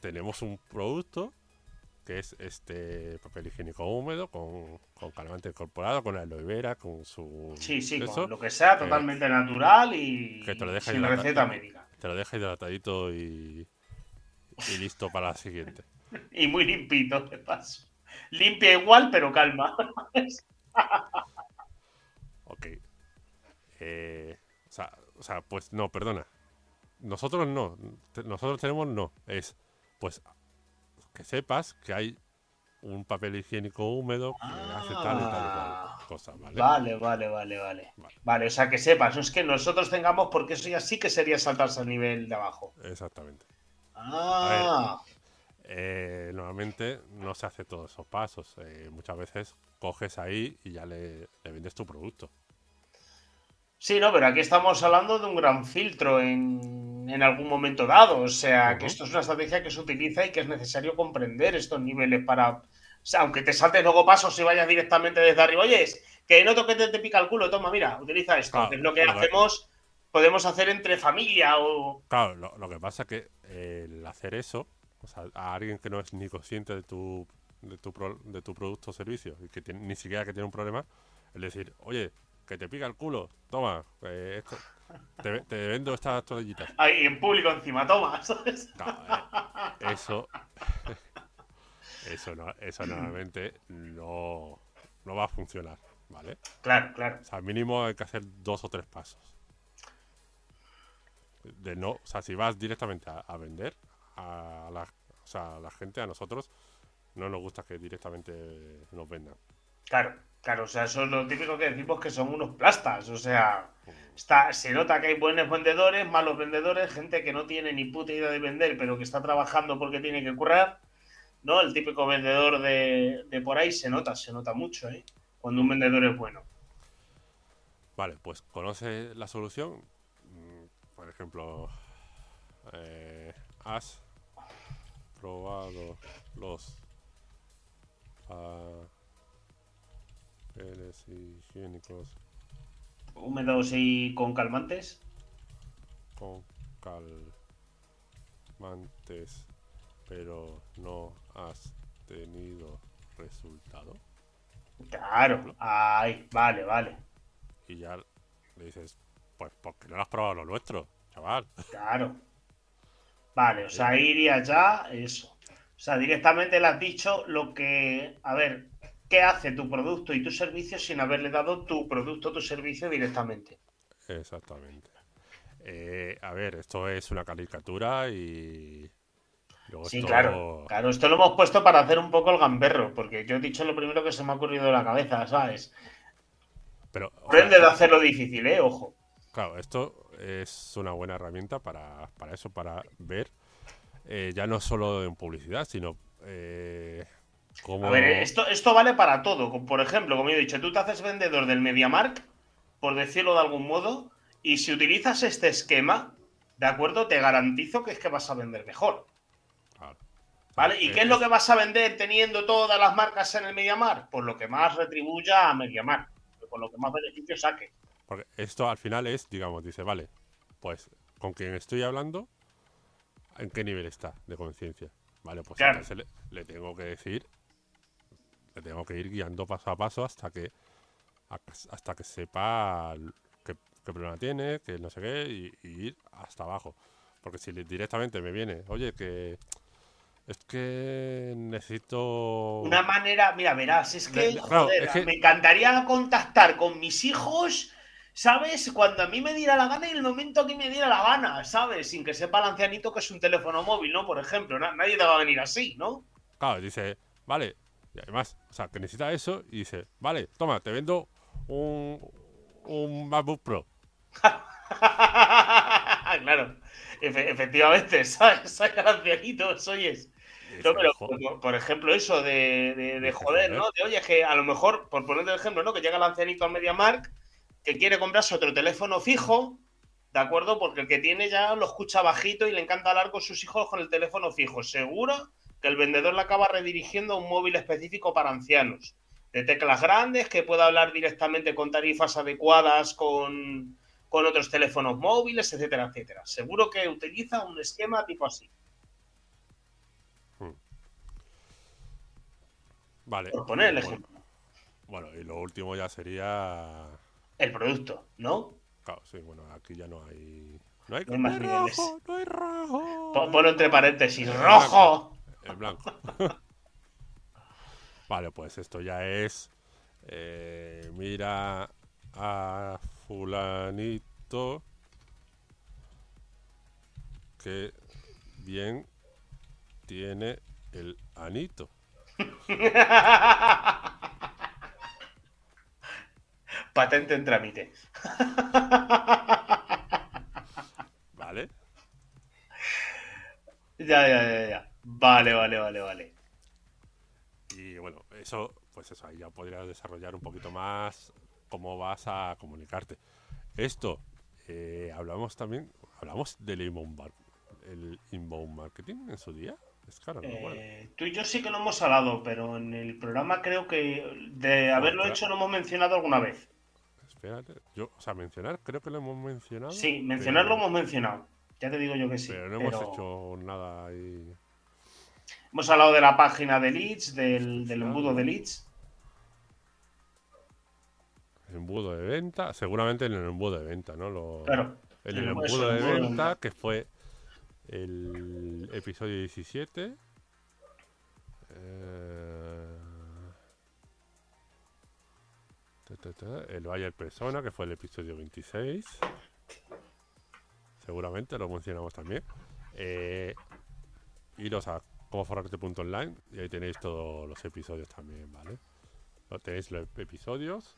tenemos un producto que es este papel higiénico húmedo con, con calmante incorporado, con aloe vera, con su... Sí, sí, eso, con lo que sea, totalmente natural y que te lo deja sin receta médica. Te lo deja hidratadito y, y listo para la siguiente. Y muy limpito, de paso. Limpia igual, pero calma. Ok. Eh, o, sea, o sea, pues no, perdona. Nosotros no. Nosotros tenemos no. Es, pues, que sepas que hay un papel higiénico húmedo que hace tal y tal y Ah. tal cosas, ¿vale? Vale, vale, vale, vale. Vale. Vale, o sea que sepas, no es que nosotros tengamos, porque eso ya sí que sería saltarse al nivel de abajo. Exactamente. Ah, Eh, normalmente no se hace todos esos pasos. Eh, muchas veces coges ahí y ya le, le vendes tu producto. sí, no, pero aquí estamos hablando de un gran filtro en, en algún momento dado. O sea, que esto es una estrategia que se utiliza y que es necesario comprender estos niveles para. O sea, aunque te saltes luego pasos y vayas directamente desde arriba, oye, es que noto que te, te pica el culo, toma, mira, utiliza esto. Claro, es lo que hacemos, podemos hacer entre familia o. Claro, lo, lo que pasa es que eh, el hacer eso, o sea, a alguien que no es ni consciente de tu, de tu, pro- de tu producto o servicio y que tiene- ni siquiera que tiene un problema, es decir, oye, que te pica el culo, toma, eh, esto- te, te vendo estas toallitas. Ahí en público encima, toma, ¿sabes? Eh, eso, eso, no, eso normalmente no, no va a funcionar, ¿vale? Claro, claro. O sea, mínimo hay que hacer dos o tres pasos. De no, o sea, si vas directamente a, a vender a la, o sea, a la gente, a nosotros, no nos gusta que directamente nos vendan. Claro, claro, o sea, eso es lo típico que decimos que son unos plastas, o sea, está, se nota que hay buenos vendedores, malos vendedores, gente que no tiene ni puta idea de vender, pero que está trabajando porque tiene que currar, ¿no? El típico vendedor de, de por ahí se nota, se nota mucho, ¿eh? Cuando un vendedor es bueno. Vale, pues conoce la solución. Mm, Por ejemplo, eh, has probado los papeles higiénicos Húmedos y con calmantes. con calmantes, pero no has tenido resultado. Claro. Ay, vale, vale. Y ya le dices, pues porque no lo has probado lo nuestro, chaval. Claro. Vale, o sea, iría ya eso. O sea, directamente le has dicho lo que. A ver, ¿qué hace tu producto y tu servicio sin haberle dado tu producto o tu servicio directamente? Exactamente. Eh, a ver, esto es una caricatura y... luego Sí, esto- claro. Claro, esto lo hemos puesto para hacer un poco el gamberro, porque yo he dicho lo primero que se me ha ocurrido de la cabeza, ¿sabes? Pero, Aprende de hacerlo difícil, ¿eh? Ojo. claro, esto es una buena herramienta para, para eso, para ver eh, ya no solo en publicidad, sino eh, cómo... A ver, esto, esto vale para todo. Por ejemplo, como he dicho, tú te haces vendedor del MediaMark, por decirlo de algún modo, y si utilizas este esquema, ¿de acuerdo? Te garantizo que es que vas a vender mejor. Claro. ¿Vale? ¿Y Eh, qué es lo que vas a vender teniendo todas las marcas en el MediaMark? Pues lo que más retribuya a MediaMark, con lo que más beneficio saque. Porque esto al final es, digamos, dice, vale, pues con quien estoy hablando, ¿en qué nivel está de conciencia? Vale, pues Claro. le, le tengo que decir, le tengo que ir guiando paso a paso hasta que hasta que sepa qué, qué problema tiene, que no sé qué, y, y ir hasta abajo. Porque si directamente me viene, oye, que es que necesito... Una manera, mira, verás, es que, claro, joder, es que- me encantaría contactar con mis hijos, ¿sabes? Cuando a mí me diera la gana y el momento que me diera la gana, ¿sabes? Sin que sepa el ancianito que es un teléfono móvil, ¿no? Por ejemplo, na- nadie te va a venir así, ¿no? Claro, dice, vale, y además, o sea, que necesita eso y dice, vale, toma, te vendo un, un MacBook Pro. claro, efe- efectivamente, ¿sabes? Saca el ancianito, oyes. No, dice, pero, "Jo- por, por ejemplo, eso de, de, joder, joder. ¿no? De, oye, que a lo mejor, por ponerte el ejemplo, ¿no? Que llega el ancianito al MediaMark, que quiere comprarse otro teléfono fijo, ¿de acuerdo? Porque el que tiene ya lo escucha bajito y le encanta hablar con sus hijos con el teléfono fijo. Seguro que el vendedor le acaba redirigiendo a un móvil específico para ancianos. De teclas grandes, que pueda hablar directamente con tarifas adecuadas, con, con otros teléfonos móviles, etcétera, etcétera. Seguro que utiliza un esquema tipo así. Vale. Por poner el ejemplo. Bueno, y lo último ya sería... El producto, ¿no? Claro, sí, bueno, aquí ya no hay... No hay, No hay más no hay niveles. rojo, no hay rojo. Po- Ponlo entre paréntesis, El rojo. El blanco. vale, pues esto ya es. eh, mira a fulanito. Que bien tiene el anito. Patente en trámite. ¿Vale? Ya, ya, ya, ya. Vale, vale, vale, vale. Y bueno, eso, pues eso, ahí ya podrías desarrollar un poquito más cómo vas a comunicarte. Esto, eh, hablamos también, hablamos del inbound, el inbound marketing en su día. Es claro, no. Eh, tú y yo sí que lo hemos hablado, pero en el programa creo que de haberlo claro. hecho lo hemos mencionado alguna vez. Yo, o sea, mencionar, creo que lo hemos mencionado. Sí, mencionarlo pero- hemos mencionado. Ya te digo yo que sí. Pero no pero hemos hecho nada ahí. hemos hablado de la página de leads, del, del embudo de leads. Embudo de venta, seguramente en el embudo de venta, ¿no? Lo, Claro. En el el embudo- de embudo de venta, venta. que fue el episodio 17. Eh, El Bayer Persona, que fue el episodio 26. Seguramente lo mencionamos también. Eh, iros a comoforrarte.online y ahí tenéis todos los episodios también, ¿vale? Tenéis los episodios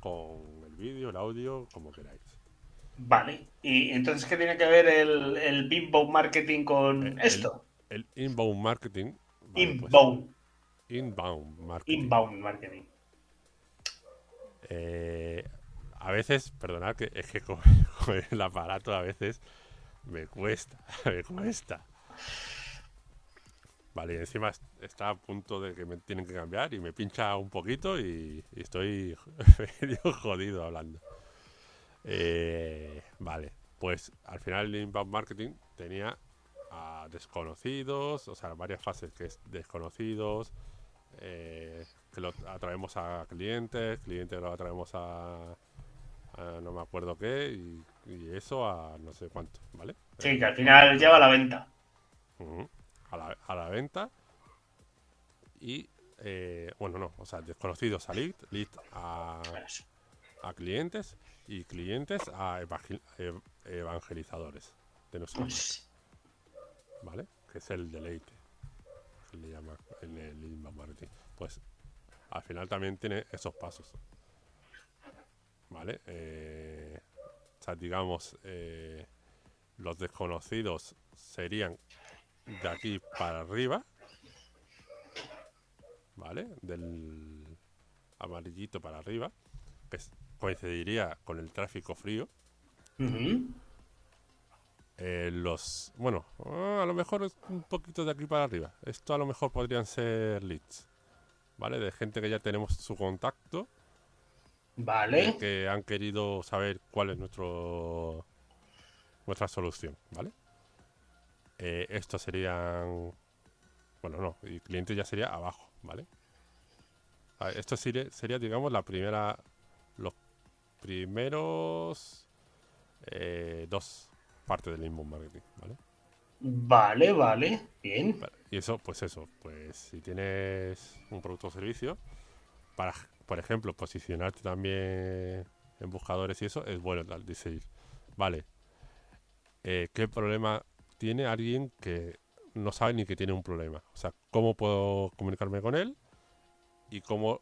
con el vídeo, el audio, como queráis. Vale. ¿Y entonces qué tiene que ver el, el inbound marketing con El- esto? El inbound marketing. vale, pues, inbound. inbound marketing. Inbound marketing. Eh, a veces, perdonad que es que con, el aparato a veces me cuesta, me cuesta. Vale, y encima está a punto de que me tienen que cambiar y me pincha un poquito y, estoy medio jodido hablando. Eh, vale, pues al final el inbound marketing tenía a desconocidos, o sea, varias fases que es desconocidos, eh, que lo atraemos a clientes, clientes lo atraemos a, no me acuerdo qué, y, eso a no sé cuánto, ¿vale? Sí, que al final lleva a la venta. a, la, a, la, venta. Y, eh, bueno, no, o sea, desconocidos a lead, lead a, a clientes y clientes a evangelizadores de nuestra ¿Vale? Que es el deleite. Que le llama en el marketing. Pues al final también tiene esos pasos. ¿Vale? Eh, o sea, digamos, eh, los desconocidos serían de aquí para arriba. ¿Vale? Del amarillito para arriba. Que coincidiría con el tráfico frío. Eh, los. Bueno, ah, a lo mejor es un poquito de aquí para arriba. Esto a lo mejor podrían ser leads. ¿Vale? De gente que ya tenemos su contacto. Vale. Que han querido saber cuál es nuestro. Nuestra solución, ¿vale? Eh, esto serían. Bueno, no, y cliente ya sería abajo, ¿vale? esto sería, sería, digamos, la primera. Los primeros. Eh, dos parte del inbound marketing, ¿vale? Vale, vale, bien. Y eso, pues eso, pues si tienes un producto o servicio, para, por ejemplo, posicionarte también en buscadores y eso, es bueno decir, vale, eh, ¿qué problema tiene alguien que no sabe ni que tiene un problema? O sea, ¿cómo puedo comunicarme con él? Y cómo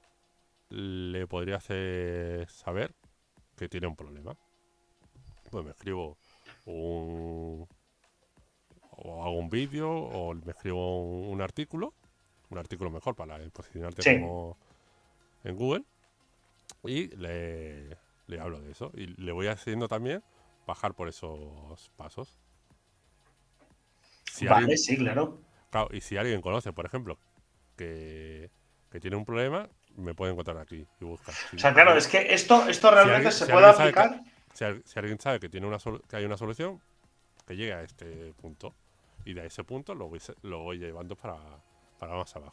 le podría hacer saber que tiene un problema. Pues me escribo un, o hago un vídeo o me escribo un, artículo, un artículo mejor para posicionarte como en Google y le, hablo de eso y le voy haciendo también bajar por esos pasos. vale, sí, claro. Claro, y si alguien conoce, por ejemplo, que, tiene un problema, me puede encontrar aquí y buscar. o sea, claro, es que esto, esto realmente se puede aplicar. Si, alguien sabe que, tiene una que hay una solución, que llegue a este punto. Y de ese punto lo voy, lo voy llevando para, para más abajo.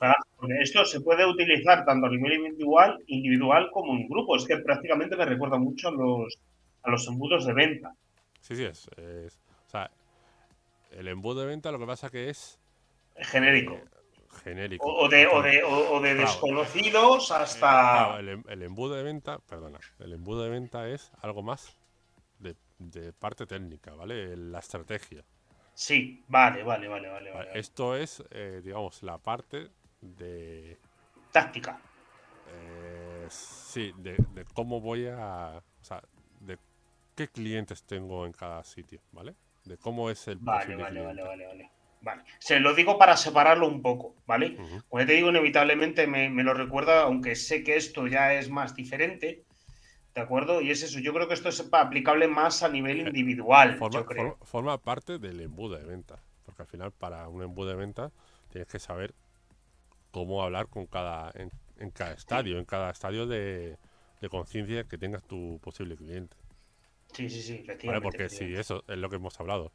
esto se puede utilizar tanto a nivel individual, individual como en grupo. Es que prácticamente me recuerda mucho a los, a los embudos de venta. Sí, sí, es, O sea, el embudo de venta lo que pasa que es... Genérico. Eh, genérico. O, de, o de, o, de desconocidos hasta... el, el, embudo de venta, perdona, el embudo de venta es algo más de parte técnica, ¿vale? La estrategia. Sí, vale, vale, vale, vale. Esto es, eh, digamos, la parte de... Táctica. Eh, sí, de, cómo voy a... O sea, de qué clientes tengo en cada sitio, ¿vale? De cómo es el... Vale, vale, vale, vale, vale. Vale, se lo digo para separarlo un poco, ¿vale? Como te digo, inevitablemente me, me, lo recuerda, aunque sé que esto ya es más diferente, ¿De acuerdo? Y es eso, yo creo que esto es aplicable más a nivel individual. Forma, parte del embudo de venta, porque al final para un embudo de venta tienes que saber cómo hablar con cada en, cada estadio, en cada estadio de, conciencia que tengas tu posible cliente. Sí, sí, sí, efectivamente. Porque si eso es lo que hemos hablado.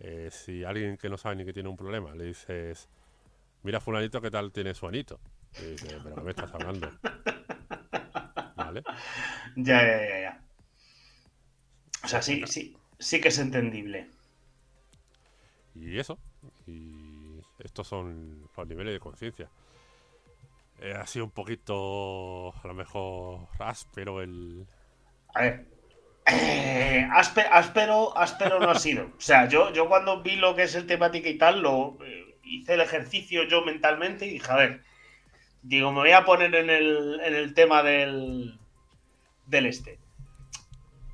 Eh, si alguien que no sabe ni que tiene un problema le dices, mira fulanito qué tal tiene su anito. Y dice, pero ¿qué me estás hablando? Ya, ya, ya, ya. O sea, sí, sí, sí que es entendible. Y eso. Y estos son los niveles de conciencia. Eh, ha sido un poquito, a lo mejor, áspero el... A ver. Eh, áspero, áspero no ha sido. O sea, yo, yo cuando vi lo que es el temática y tal, lo eh, hice el ejercicio yo mentalmente y dije, a ver, digo, me voy a poner en el, en el tema del, del este.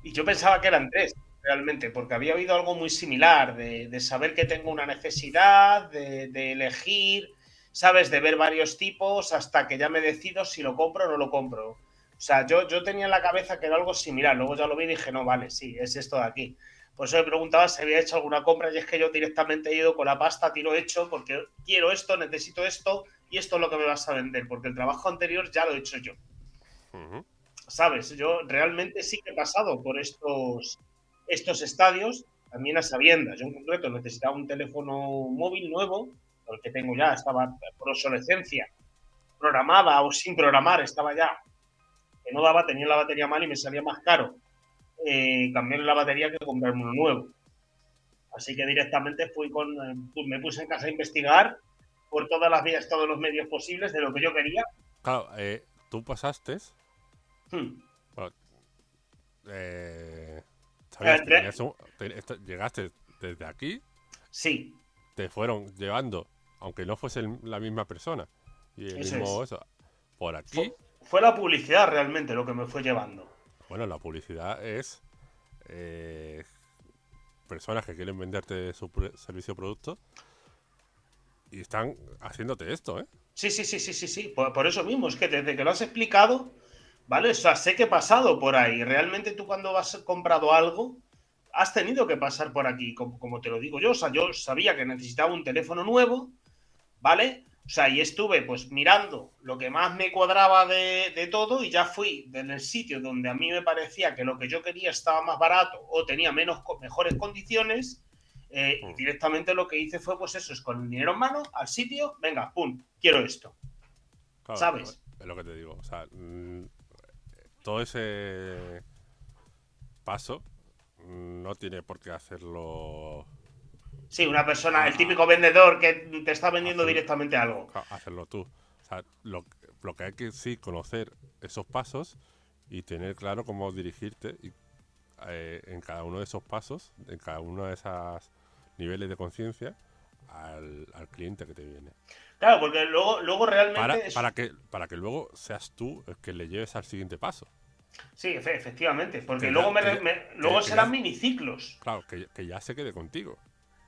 Y yo pensaba que eran tres, realmente, porque había oído algo muy similar, de, saber que tengo una necesidad, de, elegir, ¿sabes? De ver varios tipos hasta que ya me decido si lo compro o no lo compro. O sea, yo, yo tenía en la cabeza que era algo similar, luego ya lo vi y dije, no, vale, sí, es esto de aquí. Por eso me preguntaba si había hecho alguna compra y es que yo directamente he ido con la pasta, tiro hecho, porque quiero esto, necesito esto y esto es lo que me vas a vender, porque el trabajo anterior ya lo he hecho yo. ¿Sabes? Yo realmente sí que he pasado por estos, estos estadios, también a sabiendas. Yo en concreto necesitaba un teléfono móvil nuevo, el que tengo ya estaba por obsolescencia, programada o sin programar, estaba ya que no daba, tenía la batería mal y me salía más caro eh, cambiar la batería que comprarme uno nuevo. Así que directamente fui con, eh, me puse en casa a investigar por todas las vías, todos los medios posibles de lo que yo quería. Claro, eh, tú pasaste. Hmm. Eh, ¿sabías llegaste desde aquí. Sí. Te fueron llevando, aunque no fuese la misma persona. Y el mismo eso. Por aquí fue la publicidad realmente lo que me fue llevando. Bueno, la publicidad es eh, personas que quieren venderte su servicio o producto y están haciéndote esto, ¿eh? Sí, sí, sí, sí, sí, sí. Por, eso mismo, es que desde que lo has explicado, ¿vale? O sea, sé que he pasado por ahí. Realmente tú cuando has comprado algo, has tenido que pasar por aquí, como, como te lo digo yo. O sea, yo sabía que necesitaba un teléfono nuevo, ¿vale? O sea, y estuve pues mirando lo que más me cuadraba de, todo y ya fui del sitio donde a mí me parecía que lo que yo quería estaba más barato o tenía menos, mejores condiciones. Eh, y mm. directamente lo que hice fue pues eso, es con el dinero en mano, al sitio, venga, pum, quiero esto. ¿Sabes? Es lo que te digo. O sea, mm, todo ese paso mm, no tiene por qué hacerlo Sí, una persona, el típico vendedor que te está vendiendo directamente algo. Hacerlo tú. O sea, lo, que hay que sí conocer esos pasos y tener claro cómo dirigirte eh, en cada uno de esos pasos, en cada uno de esos niveles de conciencia al, cliente que te viene. Claro, porque luego, luego realmente... Para, que, para que luego seas tú el que le lleves al siguiente paso. Sí, efectivamente, porque luego, luego serán miniciclos. Claro, que, que ya se quede contigo.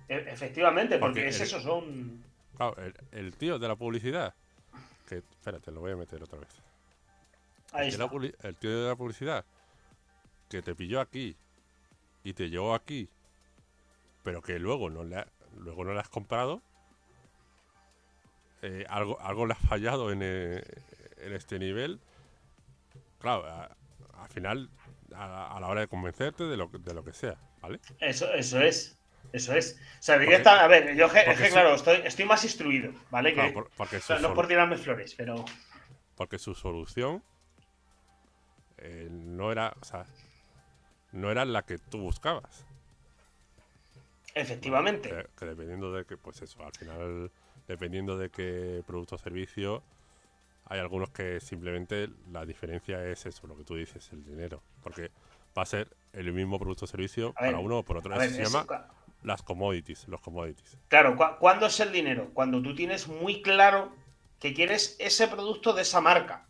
E, efectivamente, porque, es eso, son. Claro, el, tío de la publicidad. Que, espérate, lo voy a meter otra vez. Ahí el, está. el tío de la publicidad que te pilló aquí y te llevó aquí, pero que luego no le, luego no le has comprado, eh, algo, algo le ha fallado en, eh, en este nivel. Claro, al final, a, la hora de convencerte de lo, de lo que sea, ¿vale? Eso, eso es. Eso es. O sea, directa, a ver, yo es que, claro, estoy, estoy más instruido, ¿vale? Que, porque no por tirarme flores, pero. Porque su solución eh, no era, o sea, no era la que tú buscabas. Efectivamente. que, dependiendo de que, pues eso, al final, dependiendo de qué producto o servicio, hay algunos que simplemente la diferencia es eso, lo que tú dices, el dinero. Porque va a ser el mismo producto o servicio para uno o por otro. Eso se llama las commodities, los commodities. Claro, ¿cuándo es el dinero? Cuando tú tienes muy claro que quieres ese producto de esa marca.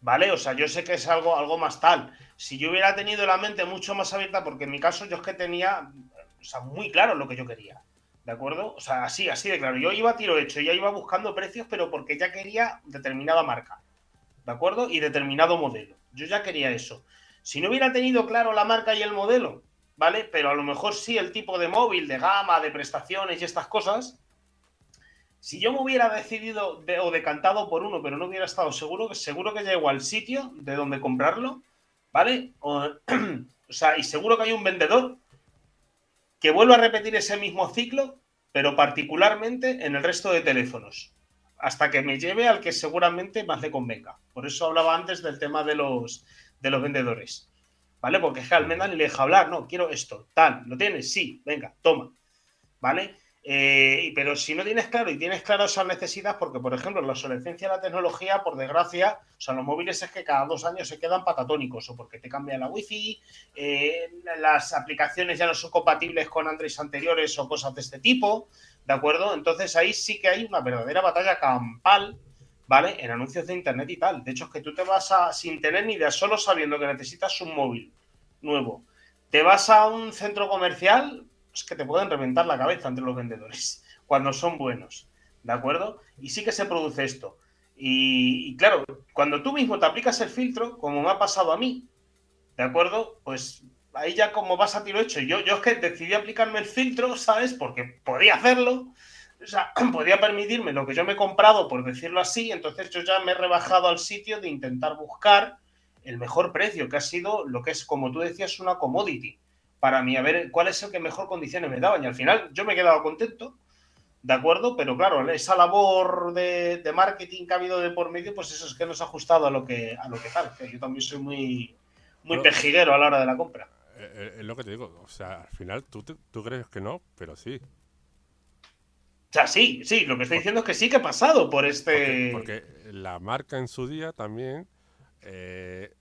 ¿Vale? O sea, yo sé que es algo, algo más tal. Si yo hubiera tenido la mente mucho más abierta, porque en mi caso yo es que tenía, o sea, muy claro lo que yo quería. ¿De acuerdo? O sea, así, así de claro. Yo iba a tiro hecho, ya iba buscando precios, pero porque ya quería determinada marca. ¿De acuerdo? Y determinado modelo. Yo ya quería eso. Si no hubiera tenido claro la marca y el modelo, ¿vale? Pero a lo mejor sí el tipo de móvil, de gama, de prestaciones y estas cosas. Si yo me hubiera decidido o decantado por uno, pero no hubiera estado seguro, seguro que llego al sitio de donde comprarlo, ¿vale? O, o sea, y seguro que hay un vendedor que vuelva a repetir ese mismo ciclo, pero particularmente en el resto de teléfonos, hasta que me lleve al que seguramente más le convenga. Por eso hablaba antes del tema de los, de los vendedores. ¿vale? Porque es que al menos le deja hablar, no, quiero esto, tal, ¿lo tienes? Sí, venga, toma, ¿vale? Eh, pero si no tienes claro y tienes claro esa necesidad, porque por ejemplo la obsolescencia de la tecnología, por desgracia, o sea, los móviles es que cada dos años se quedan patatónicos, o porque te cambia la wifi, eh, las aplicaciones ya no son compatibles con Android anteriores o cosas de este tipo, ¿de acuerdo? Entonces ahí sí que hay una verdadera batalla campal ¿vale? En anuncios de internet y tal. De hecho, es que tú te vas a, sin tener ni idea, solo sabiendo que necesitas un móvil nuevo, te vas a un centro comercial, es que te pueden reventar la cabeza entre los vendedores cuando son buenos, ¿de acuerdo? Y sí que se produce esto. Y, claro, cuando tú mismo te aplicas el filtro, como me ha pasado a mí, ¿de acuerdo? Pues ahí ya como vas a tiro hecho. Yo, yo es que decidí aplicarme el filtro, ¿sabes? Porque podía hacerlo. O sea, podía permitirme lo que yo me he comprado, por decirlo así. Entonces yo ya me he rebajado al sitio de intentar buscar el mejor precio, que ha sido lo que es, como tú decías, una commodity. Para mí, a ver cuál es el que mejor condiciones me daban. Y al final yo me he quedado contento ¿de acuerdo? Pero claro, esa labor de, marketing que ha habido de por medio, pues eso es que nos ha ajustado a lo que, a lo que tal. yo también soy muy, muy pejiguero a la hora de la compra. Eh, eh, es lo que te digo, o sea, al final tú, tú crees que no, pero sí. O sea, sí, sí, lo que estoy diciendo es que sí que ha pasado por este... Porque, la marca en su día también eh,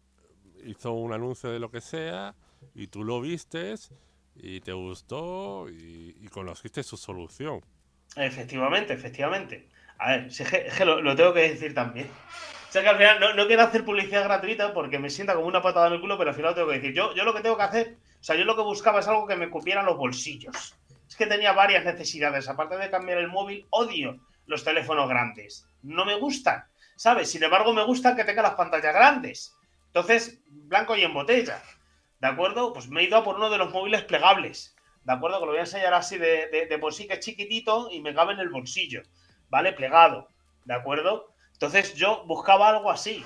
hizo un anuncio de lo que sea y tú lo vistes y te gustó y, y conociste su solución. Efectivamente, efectivamente. A ver, es que, lo, tengo que decir también. O sea que al final no, quiero hacer publicidad gratuita porque me sienta como una patada en el culo, pero al final lo tengo que decir. Yo, yo lo que tengo que hacer, o sea, yo lo que buscaba es algo que me cupiera los bolsillos. Es que tenía varias necesidades. Aparte de cambiar el móvil, odio los teléfonos grandes. No me gustan, ¿sabes? Sin embargo, me gusta que tenga las pantallas grandes. Entonces, blanco y en botella. ¿De acuerdo? Pues me he ido a por uno de los móviles plegables. ¿de acuerdo? Que lo voy a enseñar así de, de, por sí que es chiquitito y me cabe en el bolsillo, ¿vale? Plegado, ¿de acuerdo? Entonces yo buscaba algo así,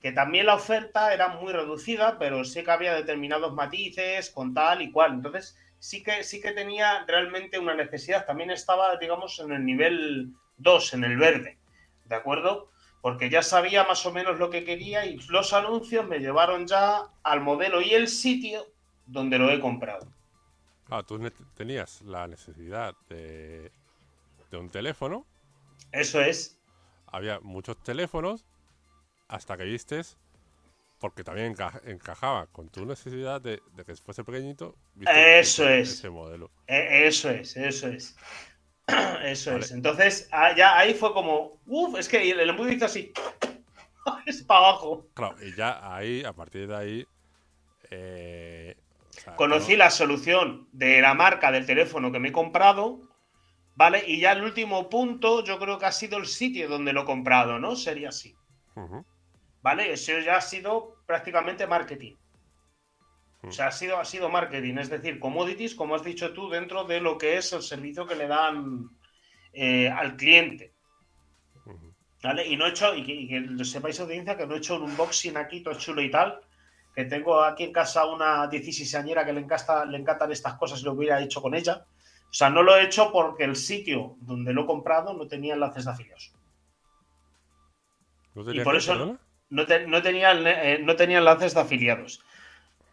que también la oferta era muy reducida, pero sí que había determinados matices con tal y cual. Entonces sí que, sí que tenía realmente una necesidad. También estaba, digamos, en el nivel 2, en el verde, ¿de acuerdo? Porque ya sabía más o menos lo que quería y los anuncios me llevaron ya al modelo y el sitio donde lo he comprado. Ah, tú tenías la necesidad de, un teléfono. Eso es. Había muchos teléfonos hasta que vistes, porque también encajaba con tu necesidad de, que fuese pequeñito. Eso es. Ese modelo. E, eso es, eso es. Eso es. Entonces, ah, ya ahí fue como, uff, es que el embudo hizo así. es para abajo. Claro, y ya ahí, a partir de ahí, eh, Conocí la solución de la marca del teléfono que me he comprado, ¿vale? Y ya el último punto, yo creo que ha sido el sitio donde lo he comprado, ¿no? Sería así. ¿Vale? Eso ya ha sido prácticamente marketing. O sea, ha sido, ha sido marketing, es decir, commodities, como has dicho tú, dentro de lo que es el servicio que le dan eh, al cliente. ¿Vale? Y no he hecho, y que, y que sepáis audiencia, que no he hecho un unboxing aquí todo chulo y tal, que tengo aquí en casa una 16añera que le, encanta, le encantan estas cosas y lo hubiera hecho con ella. O sea, no lo he hecho porque el sitio donde lo he comprado no tenía enlaces de afiliados. y por eso no, tenía, eh, no tenía enlaces de afiliados.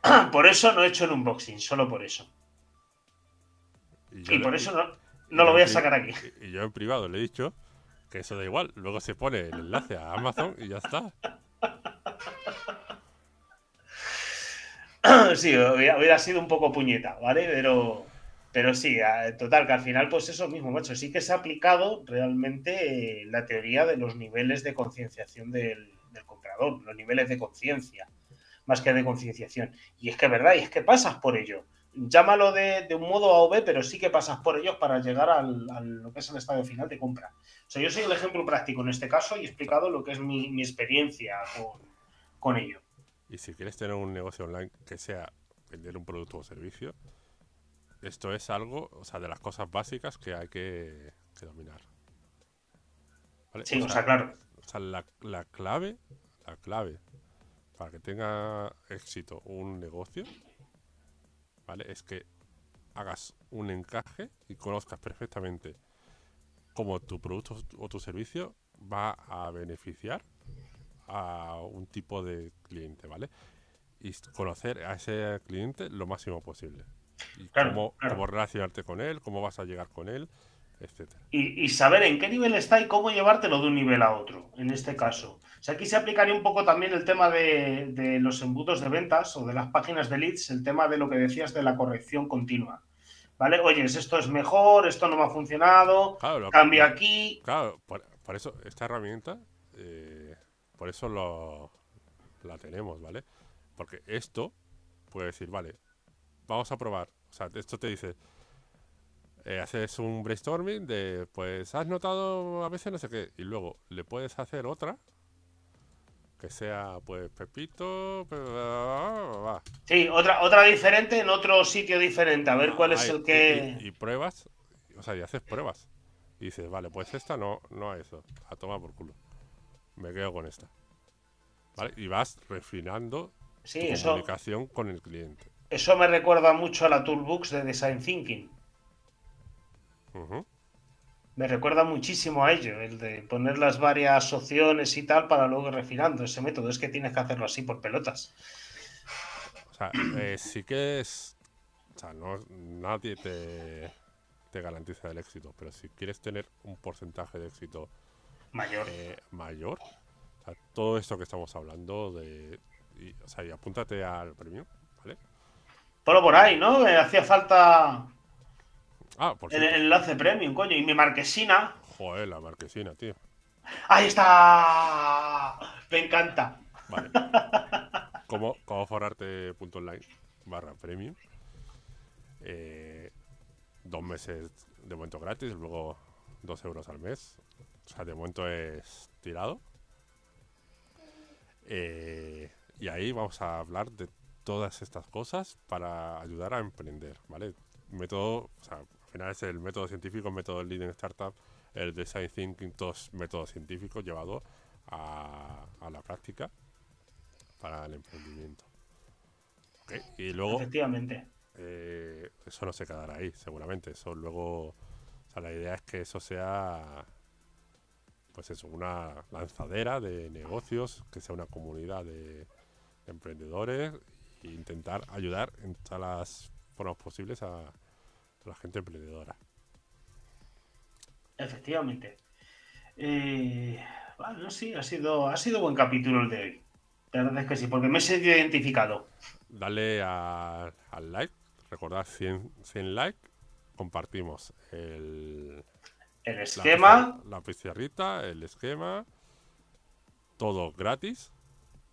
por eso no he hecho el unboxing, solo por eso. Y, por eso no, lo voy a sacar aquí. Y yo en privado le he dicho que eso da igual. Luego se pone el enlace a Amazon y ya está. sí, hubiera, sido un poco puñeta, ¿vale? Pero, pero sí, total, que al final, pues eso mismo, macho, sí que se ha aplicado realmente eh, la teoría de los niveles de concienciación del, comprador, los niveles de conciencia, más que de concienciación. Y es que es verdad, y es que pasas por ello. Llámalo de, un modo A o B, pero sí que pasas por ellos para llegar al, lo que es el estado final de compra. O sea, yo soy el ejemplo práctico en este caso y he explicado lo que es mi, experiencia con, con ello. Y si quieres tener un negocio online que sea vender un producto o servicio, esto es algo, o sea, de las cosas básicas que hay que, dominar. Sí, o sea, claro. O sea, la, la, clave, la clave para que tenga éxito un negocio, ¿vale? Es que hagas un encaje y conozcas perfectamente cómo tu producto o tu servicio va a beneficiar a un tipo de cliente, ¿vale? Y conocer a ese cliente lo máximo posible. Y cómo, relacionarte con él, cómo vas a llegar con él, etcétera. Y, saber en qué nivel está y cómo llevártelo de un nivel a otro, en este caso. O sea, aquí se aplicaría un poco también el tema de, los embudos de ventas o de las páginas de leads, el tema de lo que decías de la corrección continua. ¿Vale? Oye, esto es mejor, esto no me ha funcionado, cambio aquí. Claro, por, eso esta herramienta eh, por eso lo, la tenemos, ¿vale? Porque esto puede decir, vale, vamos a probar. O sea, esto te dice, eh, haces un brainstorming de, pues, has notado a veces no sé qué, y luego le puedes hacer otra que sea, pues, Pepito. Sí, otra, otra diferente en otro sitio diferente, a ver cuál es el que. Y, y pruebas, o sea, y haces pruebas. Y dices, vale, pues esta no, no a eso, a tomar por culo. Me quedo con esta. ¿Vale? Y vas refinando Sí, tu eso, comunicación con el cliente. eso me recuerda mucho a la Toolbox de Design Thinking. Me recuerda muchísimo a ello, el de poner las varias opciones y tal para luego ir refinando ese método. Es que tienes que hacerlo así por pelotas. O sea, eh, sí que es. O sea, no, nadie te, te garantiza el éxito, pero si quieres tener un porcentaje de éxito Mayor. eh, mayor, o sea, todo esto que estamos hablando de. Y, o sea, y apúntate al premio, ¿vale? Ponlo por ahí, ¿no? Eh, hacía falta Ah, por el, el enlace premium, coño. Y mi marquesina. Joder, la marquesina, tío. ¡Ahí está! Me encanta. Vale. como, como forarte.online barra premium. Eh, dos meses de momento gratis, luego dos euros al mes. O sea, de momento es tirado. Eh, y ahí vamos a hablar de todas estas cosas para ayudar a emprender, ¿vale? Método, o sea, final es el método científico, el método Leading Startup, el Design Thinking, todos métodos científicos llevados a, a la práctica para el emprendimiento. Y luego Efectivamente. eh, eso no se quedará ahí, seguramente. Eso luego, o sea, la idea es que eso sea, pues eso, una lanzadera de negocios, que sea una comunidad de, de emprendedores e intentar ayudar en todas las formas posibles a, la gente emprendedora. Efectivamente. Eh, bueno, sí, ha sido, ha sido buen capítulo el de hoy. La verdad es que sí, porque me he sentido identificado. Dale a- al like, recordad 100, 100 likes, compartimos el, El la esquema, la pizarrita, el esquema, todo gratis.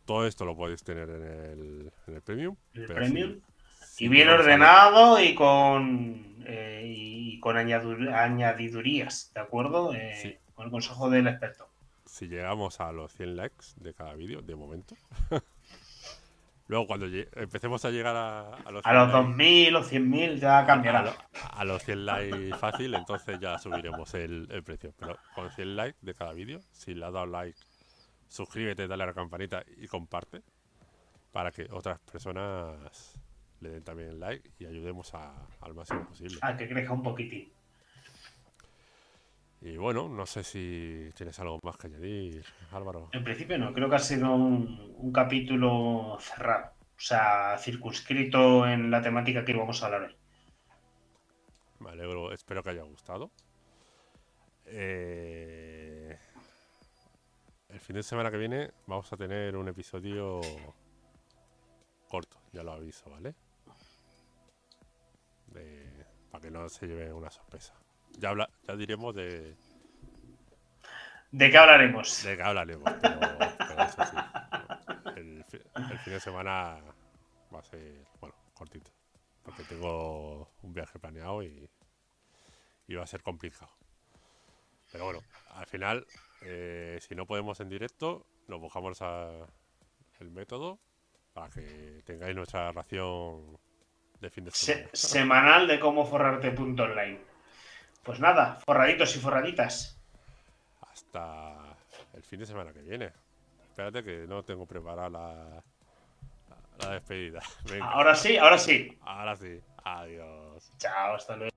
Todo esto lo podéis tener en el, en el premium. el premium, si- si y bien ordenado y con, eh, y con añadur- añadidurías, ¿de acuerdo? Eh, Sí. Con el consejo del experto. Si llegamos a los 100 likes de cada vídeo, de momento. Luego, cuando empecemos a llegar a, a los A los 100 likes- 2000 o 100.000 ya a, cambiará. lo- a los 100 likes fácil, entonces ya subiremos el, el precio. Pero con 100 likes de cada vídeo, si le has dado like, suscríbete, dale a la campanita y comparte para que otras personas le den también like y ayudemos a- al máximo posible. A que crezca un poquitín. Y bueno, no sé si tienes algo más que añadir, Álvaro. En principio no, creo que ha sido un, un capítulo cerrado. O sea, circunscrito en la temática que íbamos a hablar hoy. Me alegro, espero que haya gustado. Eh, el fin de semana que viene vamos a tener un episodio corto, ya lo aviso, ¿vale? De- para que no se lleve una sorpresa. Ya, habla, ya diremos de, ¿De qué hablaremos? de qué hablaremos, pero, pero eso sí. El, fi- el fin de semana va a ser, bueno, cortito. Porque tengo un viaje planeado y, y va a ser complicado. Pero bueno, al final, eh, si no podemos en directo, nos buscamos a- el método para que tengáis nuestra ración de fin de Se- semana. semanal de cómo forrarte.online. Pues nada, forraditos y forraditas. Hasta el fin de semana que viene. Espérate que no tengo preparada la, la despedida. Venga, Ahora sí, ahora sí. ahora sí. Adiós. Chao, hasta luego.